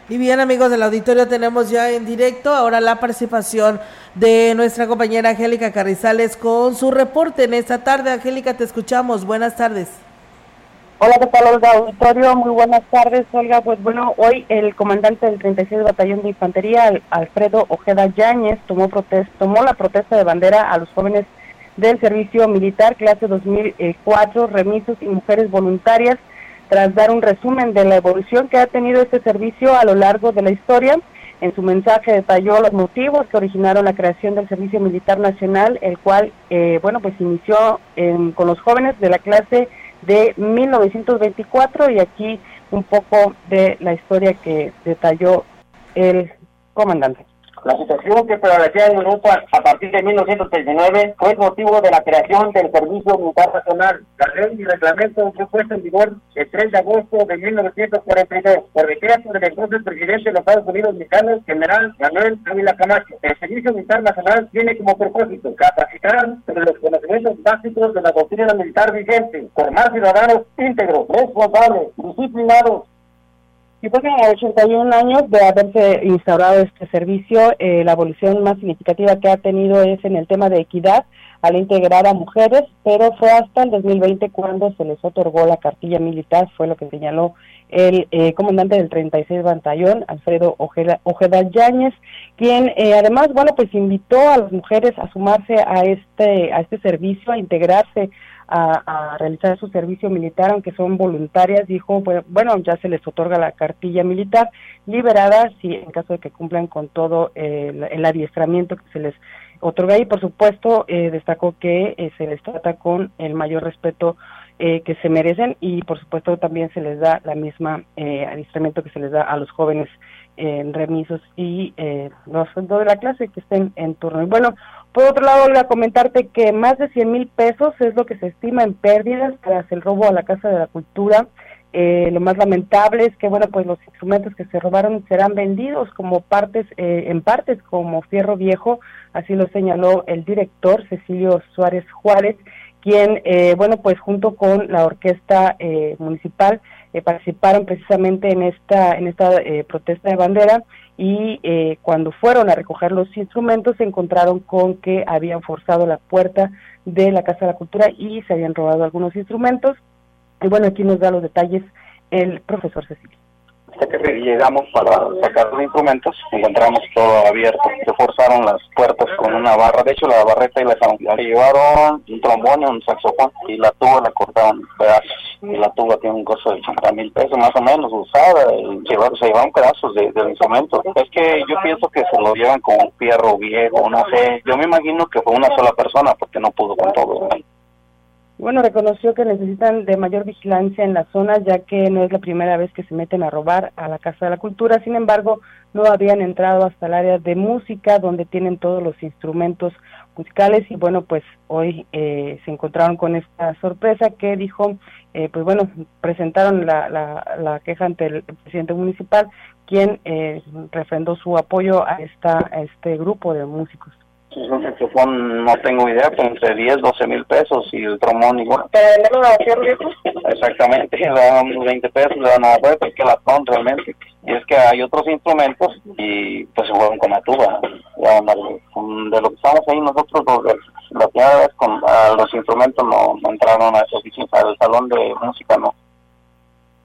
Y bien amigos del auditorio tenemos ya en directo ahora la participación de nuestra compañera Angélica Carrizales con su reporte en esta tarde. Angélica, te escuchamos. Buenas tardes. Hola, ¿qué tal, Olga Auditorio? Muy buenas tardes, Olga. Pues bueno, hoy el comandante del 36 Batallón de Infantería, Alfredo Ojeda Yáñez, tomó, tomó la protesta de bandera a los jóvenes del servicio militar clase 2004, remisos y mujeres voluntarias tras dar un resumen de la evolución que ha tenido este servicio a lo largo de la historia. En su mensaje detalló los motivos que originaron la creación del Servicio Militar Nacional, el cual, eh, bueno, pues inició con los jóvenes de la clase de 1924 y aquí un poco de la historia que detalló el comandante. La situación que prevalecía en Europa a partir de 1939 fue el motivo de la creación del Servicio Militar Nacional. La ley y reglamento fue puesto en vigor el 3 de agosto de 1942 por decreto del entonces presidente de los Estados Unidos mexicanos, general Manuel Ávila Camacho. El Servicio Militar Nacional tiene como propósito capacitar sobre los conocimientos básicos de la doctrina militar vigente, formar ciudadanos íntegros, responsables, disciplinados, y porque a 81 años de haberse instaurado este servicio, eh, la evolución más significativa que ha tenido es en el tema de equidad al integrar a mujeres, pero fue hasta el 2020 cuando se les otorgó la cartilla militar, fue lo que señaló el eh, comandante del 36 Batallón, Alfredo Ojeda, Ojeda Yáñez, quien eh, además, bueno, pues invitó a las mujeres a sumarse a este, a este servicio, a integrarse a, realizar su servicio militar, aunque son voluntarias, dijo, bueno, ya se les otorga la cartilla militar liberada, si en caso de que cumplan con todo el, adiestramiento que se les otorga y por supuesto eh, destacó que eh, se les trata con el mayor respeto eh, que se merecen y por supuesto también se les da la misma adiestramiento que se les da a los jóvenes en remisos y los de la clase que estén en turno. Y bueno, por otro lado, voy a comentarte que más de 100 mil pesos es lo que se estima en pérdidas tras el robo a la Casa de la Cultura. Eh, lo más lamentable es que, bueno, pues los instrumentos que se robaron serán vendidos como partes, eh, en partes como fierro viejo, así lo señaló el director Cecilio Suárez Juárez, quien, eh, bueno, pues junto con la orquesta municipal participaron precisamente en esta, en esta protesta de bandera y eh, cuando fueron a recoger los instrumentos se encontraron con que habían forzado la puerta de la Casa de la Cultura y se habían robado algunos instrumentos. Y bueno, aquí nos da los detalles el profesor Cecilio que llegamos para sacar los instrumentos, encontramos todo abierto. Se forzaron las puertas con una barra, de hecho la barreta y la llevaron un trombón y un saxofón y la tuba la cortaron pedazos. Y la tuba tiene un costo de 80 mil pesos más o menos usada y se llevaron pedazos de, del instrumento. Es que yo pienso que se lo llevan con un fierro viejo, no sé. Yo me imagino que fue una sola persona porque no pudo con todo. Bueno, reconoció que necesitan de mayor vigilancia en la zona, ya que no es la primera vez que se meten a robar a la Casa de la Cultura. Sin embargo, no habían entrado hasta el área de música, donde tienen todos los instrumentos musicales. Y bueno, pues hoy eh, se encontraron con esta sorpresa que dijo, eh, pues bueno, presentaron la, la, queja ante el presidente municipal, quien eh, refrendó su apoyo a, esta, a este grupo de músicos. Un saxofón no tengo idea, pero entre 10, 12 mil pesos y el trombón igual. ¿Pero a fierro viejo? Exactamente, le dan unos 20 pesos, le dan a la que la son realmente. Y es que hay otros instrumentos y pues se juegan con la tuba. de lo que estamos ahí nosotros, la primera vez con los instrumentos no, no entraron a esa oficina, al salón de música no.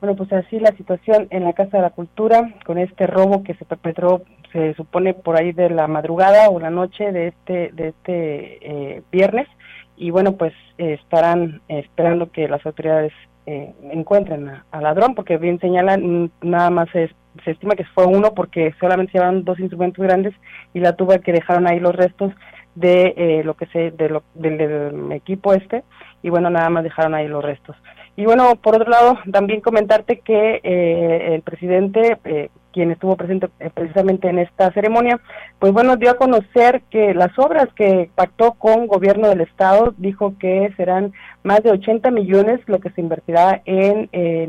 Bueno, pues así la situación en la Casa de la Cultura, con este robo que se perpetró, se supone por ahí de la madrugada o la noche de este, de este eh, viernes. Y bueno, pues estarán esperando que las autoridades eh, encuentren al ladrón, porque bien señalan, nada más se, estima que fue uno porque solamente se llevaron dos instrumentos grandes y la tuba que dejaron ahí los restos de eh, lo que se de lo, del, equipo este y bueno nada más dejaron ahí los restos y bueno por otro lado también comentarte que eh, el presidente eh, quien estuvo presente precisamente en esta ceremonia pues bueno dio a conocer que las obras que pactó con gobierno del estado dijo que serán más de 80 millones lo que se invertirá en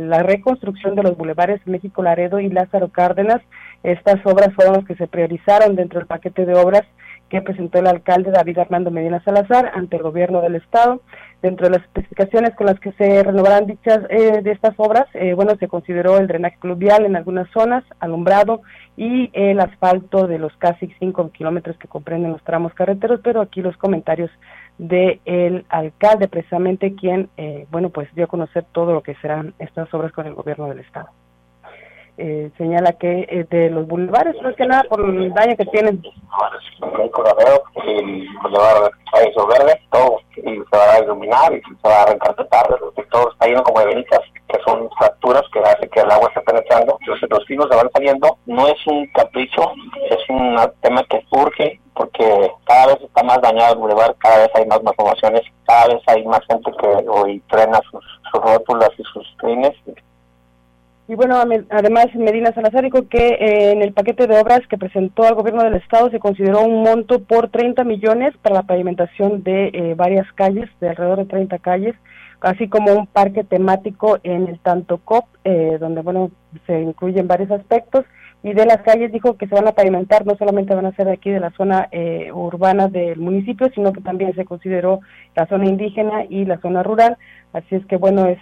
la reconstrucción de los bulevares México Laredo y Lázaro Cárdenas. Estas obras fueron las que se priorizaron dentro del paquete de obras que presentó el alcalde David Armando Medina Salazar ante el gobierno del estado. Dentro de las especificaciones con las que se renovarán dichas eh, de estas obras, eh, bueno, se consideró el drenaje pluvial en algunas zonas, alumbrado y el asfalto de los casi 5 kilómetros que comprenden los tramos carreteros, pero aquí los comentarios del el alcalde, precisamente quien, eh, bueno, pues dio a conocer todo lo que serán estas obras con el gobierno del estado eh, señala que eh, de los bulevares, es que nada por el daño que tienen. El corredor, el bulevar eso verde, todo, y se va a iluminar y se va a reencarpetar, todo está lleno como de venitas, que son fracturas que hace que el agua esté penetrando. Entonces los filos se van saliendo, no es un capricho, es un tema que surge porque cada vez está más dañado el bulevar, cada vez hay más malformaciones, cada vez hay más gente que hoy trena sus, sus rótulas y sus trenes y bueno, además Medina Salazar dijo que eh, en el paquete de obras que presentó al gobierno del estado se consideró un monto por 30 millones para la pavimentación de eh, varias calles, de alrededor de 30 calles, así como un parque temático en el Tanto Cop, eh, donde bueno se incluyen varios aspectos. Y de las calles dijo que se van a pavimentar, no solamente van a ser aquí de la zona urbana del municipio, sino que también se consideró la zona indígena y la zona rural. Así es que bueno, es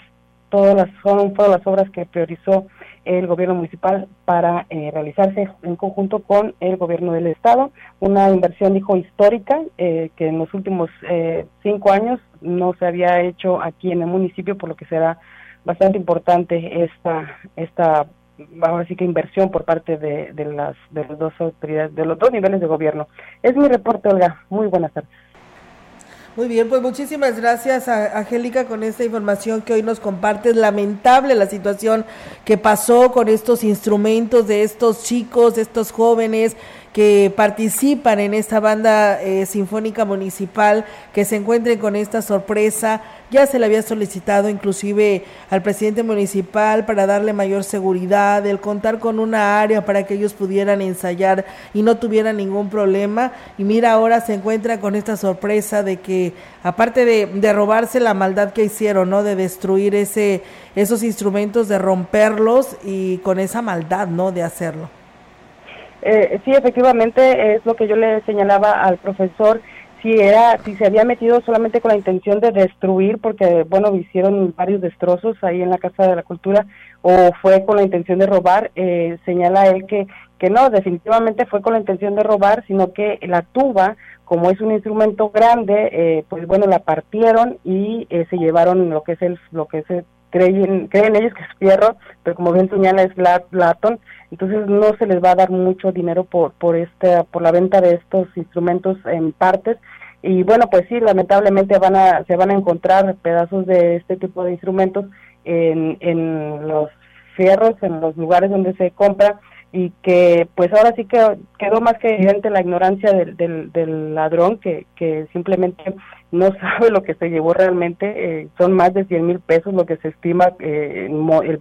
todas las son todas las obras que priorizó el gobierno municipal para eh, realizarse en conjunto con el gobierno del estado. Una inversión dijo histórica eh, que en los últimos eh, cinco años no se había hecho aquí en el municipio por lo que será bastante importante esta esta ahora sí que inversión por parte de, de las de las dos autoridades de los dos niveles de gobierno. Es mi reporte Olga. Muy buenas tardes muy bien, pues muchísimas gracias a Angélica con esta información que hoy nos compartes. Lamentable la situación que pasó con estos instrumentos de estos chicos, de estos jóvenes que participan en esta banda eh, sinfónica municipal, que se encuentren con esta sorpresa. Ya se le había solicitado inclusive al presidente municipal para darle mayor seguridad, el contar con una área para que ellos pudieran ensayar y no tuvieran ningún problema. Y mira, ahora se encuentra con esta sorpresa de que, aparte de, de robarse la maldad que hicieron, ¿no? De destruir ese, esos instrumentos, de romperlos y con esa maldad, ¿no? De hacerlo. Eh, sí, efectivamente, es lo que yo le señalaba al profesor, si era, si se había metido solamente con la intención de destruir, porque bueno, hicieron varios destrozos ahí en la Casa de la Cultura, o fue con la intención de robar, eh, señala él que, que no, definitivamente fue con la intención de robar, sino que la tuba, como es un instrumento grande, eh, pues bueno, la partieron y eh, se llevaron lo que es el, lo que es creen, creen ellos que es fierro, pero como bien señala es latón, entonces no se les va a dar mucho dinero por por este por la venta de estos instrumentos en partes. Y bueno pues sí lamentablemente van a se van a encontrar pedazos de este tipo de instrumentos en, en los fierros en los lugares donde se compra y que pues ahora sí que quedó más que evidente la ignorancia del, del, del ladrón que, que simplemente no sabe lo que se llevó realmente, eh, son más de 100 mil pesos lo que se estima eh,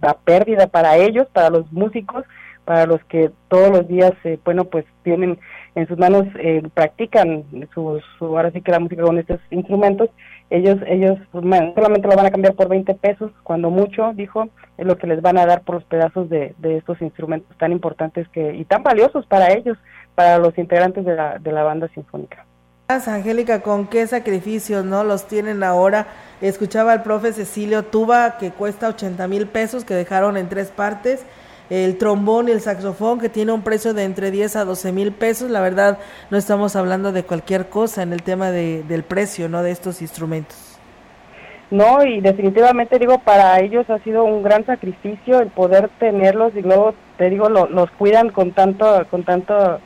la pérdida para ellos, para los músicos, para los que todos los días, eh, bueno, pues tienen en sus manos, eh, practican su, ahora sí que la música con estos instrumentos, ellos, ellos solamente lo van a cambiar por 20 pesos, cuando mucho, dijo, es lo que les van a dar por los pedazos de, de estos instrumentos tan importantes que y tan valiosos para ellos, para los integrantes de la, de la banda sinfónica. Angélica, ¿con qué sacrificios no los tienen ahora? Escuchaba al profe Cecilio Tuba que cuesta 80 mil pesos, que dejaron en tres partes. El trombón y el saxofón que tiene un precio de entre 10 a 12 mil pesos. La verdad, no estamos hablando de cualquier cosa en el tema de, del precio no de estos instrumentos. No, y definitivamente digo, para ellos ha sido un gran sacrificio el poder tenerlos y luego, te digo, los cuidan con tanto, con tanto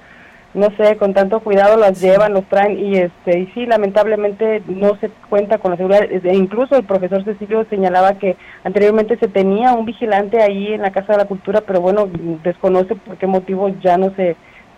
no sé, con tanto cuidado las llevan, los traen y este y sí, lamentablemente no se cuenta con la seguridad. E incluso el profesor Cecilio señalaba que anteriormente se tenía un vigilante ahí en la Casa de la Cultura, pero bueno, desconoce por qué motivo ya no se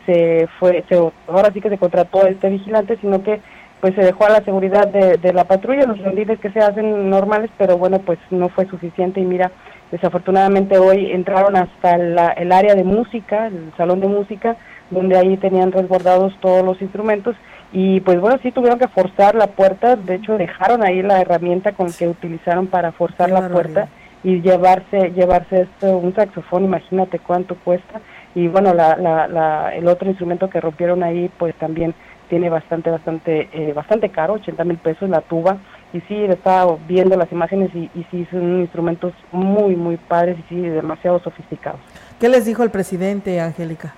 se fue, se, ahora sí que se contrató a este vigilante, sino que pues se dejó a la seguridad de, de la patrulla, los rendiles que se hacen normales, pero bueno, pues no fue suficiente. Y mira, desafortunadamente hoy entraron hasta el área de música, el salón de música, donde ahí tenían resguardados todos los instrumentos y pues bueno, sí tuvieron que forzar la puerta, de hecho dejaron ahí la herramienta con que utilizaron para forzar la puerta y llevarse llevarse esto un saxofón, imagínate cuánto cuesta y bueno, la, la, la, el otro instrumento que rompieron ahí pues también tiene bastante, bastante, eh, bastante caro, 80 mil pesos la tuba. Y sí, estaba viendo las imágenes y, y sí, son instrumentos muy, muy padres y sí, demasiado sofisticados. ¿Qué les dijo el presidente, Angélica?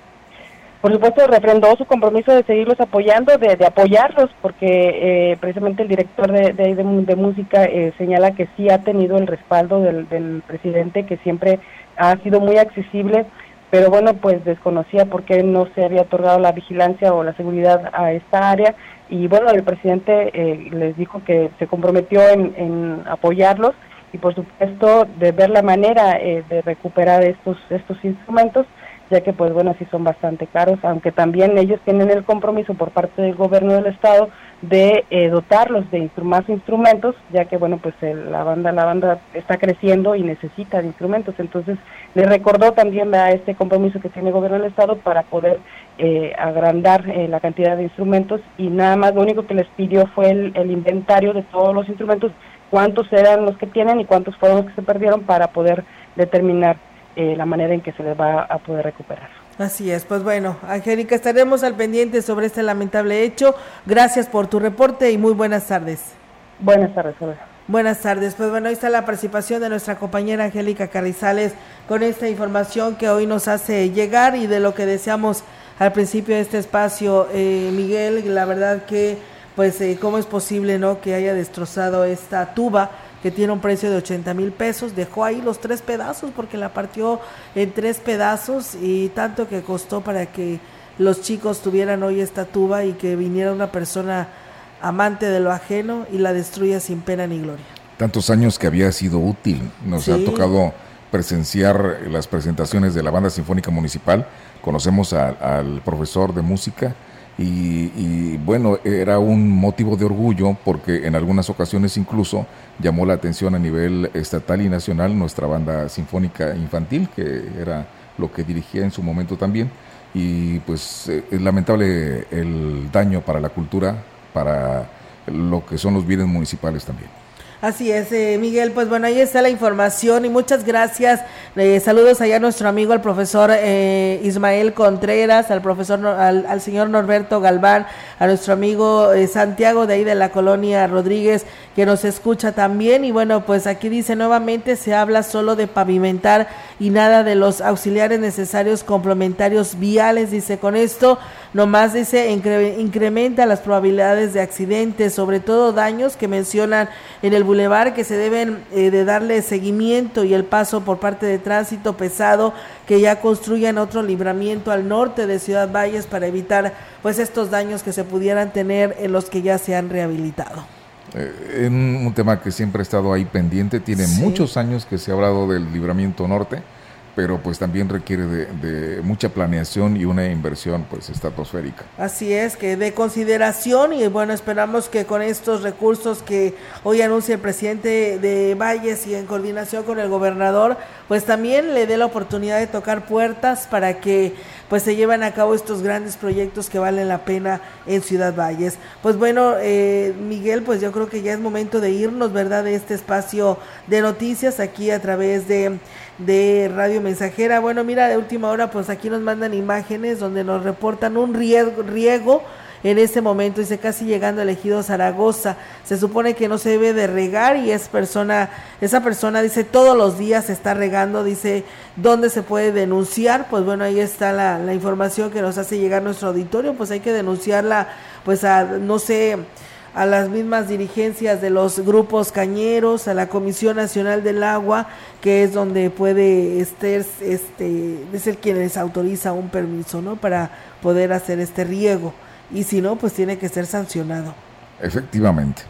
Por supuesto, refrendó su compromiso de seguirlos apoyando, de, de apoyarlos, porque eh, precisamente el director de, de, de música eh, señala que sí ha tenido el respaldo del, del presidente, que siempre ha sido muy accesible pero bueno, pues desconocía por qué no se había otorgado la vigilancia o la seguridad a esta área. Y bueno, el presidente eh, les dijo que se comprometió en, apoyarlos y por supuesto de ver la manera eh, de recuperar estos estos instrumentos ya que pues bueno sí son bastante caros aunque también ellos tienen el compromiso por parte del gobierno del estado de eh, dotarlos de más instrumentos ya que bueno pues la banda la banda está creciendo y necesita de instrumentos. Entonces le recordó también a este compromiso que tiene el gobierno del estado para poder eh, agrandar eh, la cantidad de instrumentos y nada más lo único que les pidió fue el, inventario de todos los instrumentos cuántos eran los que tienen y cuántos fueron los que se perdieron para poder determinar la manera en que se les va a poder recuperar. Así es, pues bueno, Angélica, estaremos al pendiente sobre este lamentable hecho. Gracias por tu reporte y muy buenas tardes. Buenas tardes, Buenas tardes, pues bueno, ahí está la participación de nuestra compañera Angélica Carrizales con esta información que hoy nos hace llegar y de lo que deseamos al principio de este espacio, eh, Miguel, la verdad que, pues, eh, ¿cómo es posible, no, que haya destrozado esta tuba? Que tiene un precio de 80 mil pesos, dejó ahí los tres pedazos porque la partió en tres pedazos y tanto que costó para que los chicos tuvieran hoy esta tuba y que viniera una persona amante de lo ajeno y la destruya sin pena ni gloria. Tantos años que había sido útil, nos ha tocado presenciar las presentaciones de la Banda Sinfónica Municipal, conocemos al profesor de música, y, bueno, era un motivo de orgullo porque en algunas ocasiones incluso llamó la atención a nivel estatal y nacional nuestra banda sinfónica infantil, que era lo que dirigía en su momento también. Y pues eh, es lamentable el daño para la cultura, para lo que son los bienes municipales también. Así es, eh, Miguel. Pues bueno, ahí está la información y muchas gracias. Eh, saludos allá a nuestro amigo, el profesor eh, Ismael Contreras, al profesor, al, señor Norberto Galván, a nuestro amigo Santiago de ahí de la colonia Rodríguez, que nos escucha también. Y bueno, pues aquí dice nuevamente, se habla solo de pavimentar y nada de los auxiliares necesarios complementarios viales. Dice, con esto nomás dice, incrementa las probabilidades de accidentes, sobre todo daños que mencionan en el bulevar que se deben eh, de darle seguimiento y el paso por parte de tránsito pesado que ya construyan otro libramiento al norte de Ciudad Valles para evitar pues estos daños que se pudieran tener en los que ya se han rehabilitado. Eh, un tema que siempre ha estado ahí pendiente, tiene muchos años que se ha hablado del libramiento norte pero pues también requiere de, mucha planeación y una inversión pues estratosférica. Así es, que de consideración y bueno, esperamos que con estos recursos que hoy anuncia el presidente de Valles y en coordinación con el gobernador, pues también le dé la oportunidad de tocar puertas para que pues se lleven a cabo estos grandes proyectos que valen la pena en Ciudad Valles. Pues bueno, eh, Miguel, pues yo creo que ya es momento de irnos, ¿verdad? De este espacio de noticias aquí a través de de Radio Mensajera. Bueno, mira, de última hora, pues aquí nos mandan imágenes donde nos reportan un riego, riego en este momento, dice casi llegando al ejido Zaragoza. Se supone que no se debe de regar y es persona, esa persona dice todos los días se está regando, dice dónde se puede denunciar. Pues bueno, ahí está la, la información que nos hace llegar nuestro auditorio, pues hay que denunciarla, pues a, no sé, a las mismas dirigencias de los grupos cañeros, a la Comisión Nacional del Agua, que es donde puede este, este es el quien les autoriza un permiso, ¿no? Para poder hacer este riego. Y si no, pues tiene que ser sancionado. Efectivamente.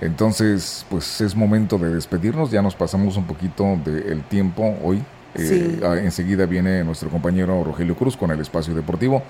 Entonces, pues es momento de despedirnos. Ya nos pasamos un poquito del tiempo hoy. Eh, enseguida viene nuestro compañero Rogelio Cruz con el espacio deportivo.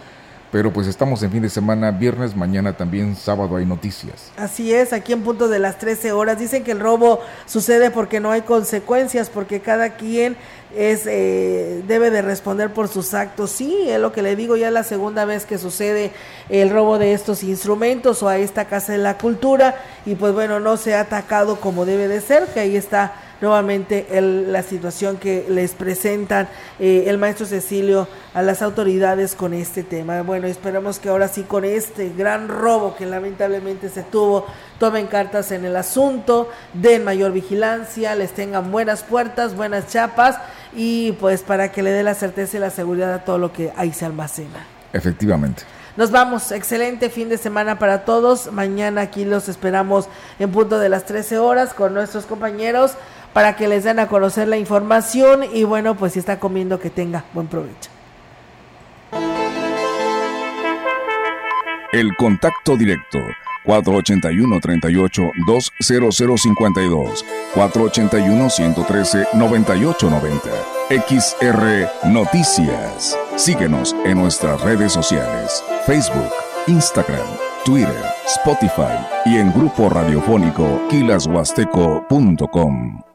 Pero pues estamos en fin de semana, viernes, mañana también, sábado hay noticias. Así es, aquí en punto de las 13 horas. Dicen que el robo sucede porque no hay consecuencias, porque cada quien es eh, debe de responder por sus actos. Sí, es lo que le digo ya la segunda vez que sucede el robo de estos instrumentos o a esta Casa de la Cultura y pues bueno, no se ha atacado como debe de ser, que ahí está nuevamente el, la situación que les presentan eh, el maestro Cecilio a las autoridades con este tema. Bueno, esperamos que ahora sí con este gran robo que lamentablemente se tuvo, tomen cartas en el asunto, den mayor vigilancia, les tengan buenas puertas, buenas chapas y pues para que le dé la certeza y la seguridad a todo lo que ahí se almacena. Efectivamente. Nos vamos, excelente fin de semana para todos. Mañana aquí los esperamos en punto de las 13 horas con nuestros compañeros para que les den a conocer la información y bueno, pues si está comiendo que tenga buen provecho. El contacto directo 481 38 20052 481 113 9890 XR Noticias. Síguenos en nuestras redes sociales, Facebook, Instagram, Twitter, Spotify y en grupo radiofónico quilashuasteco.com.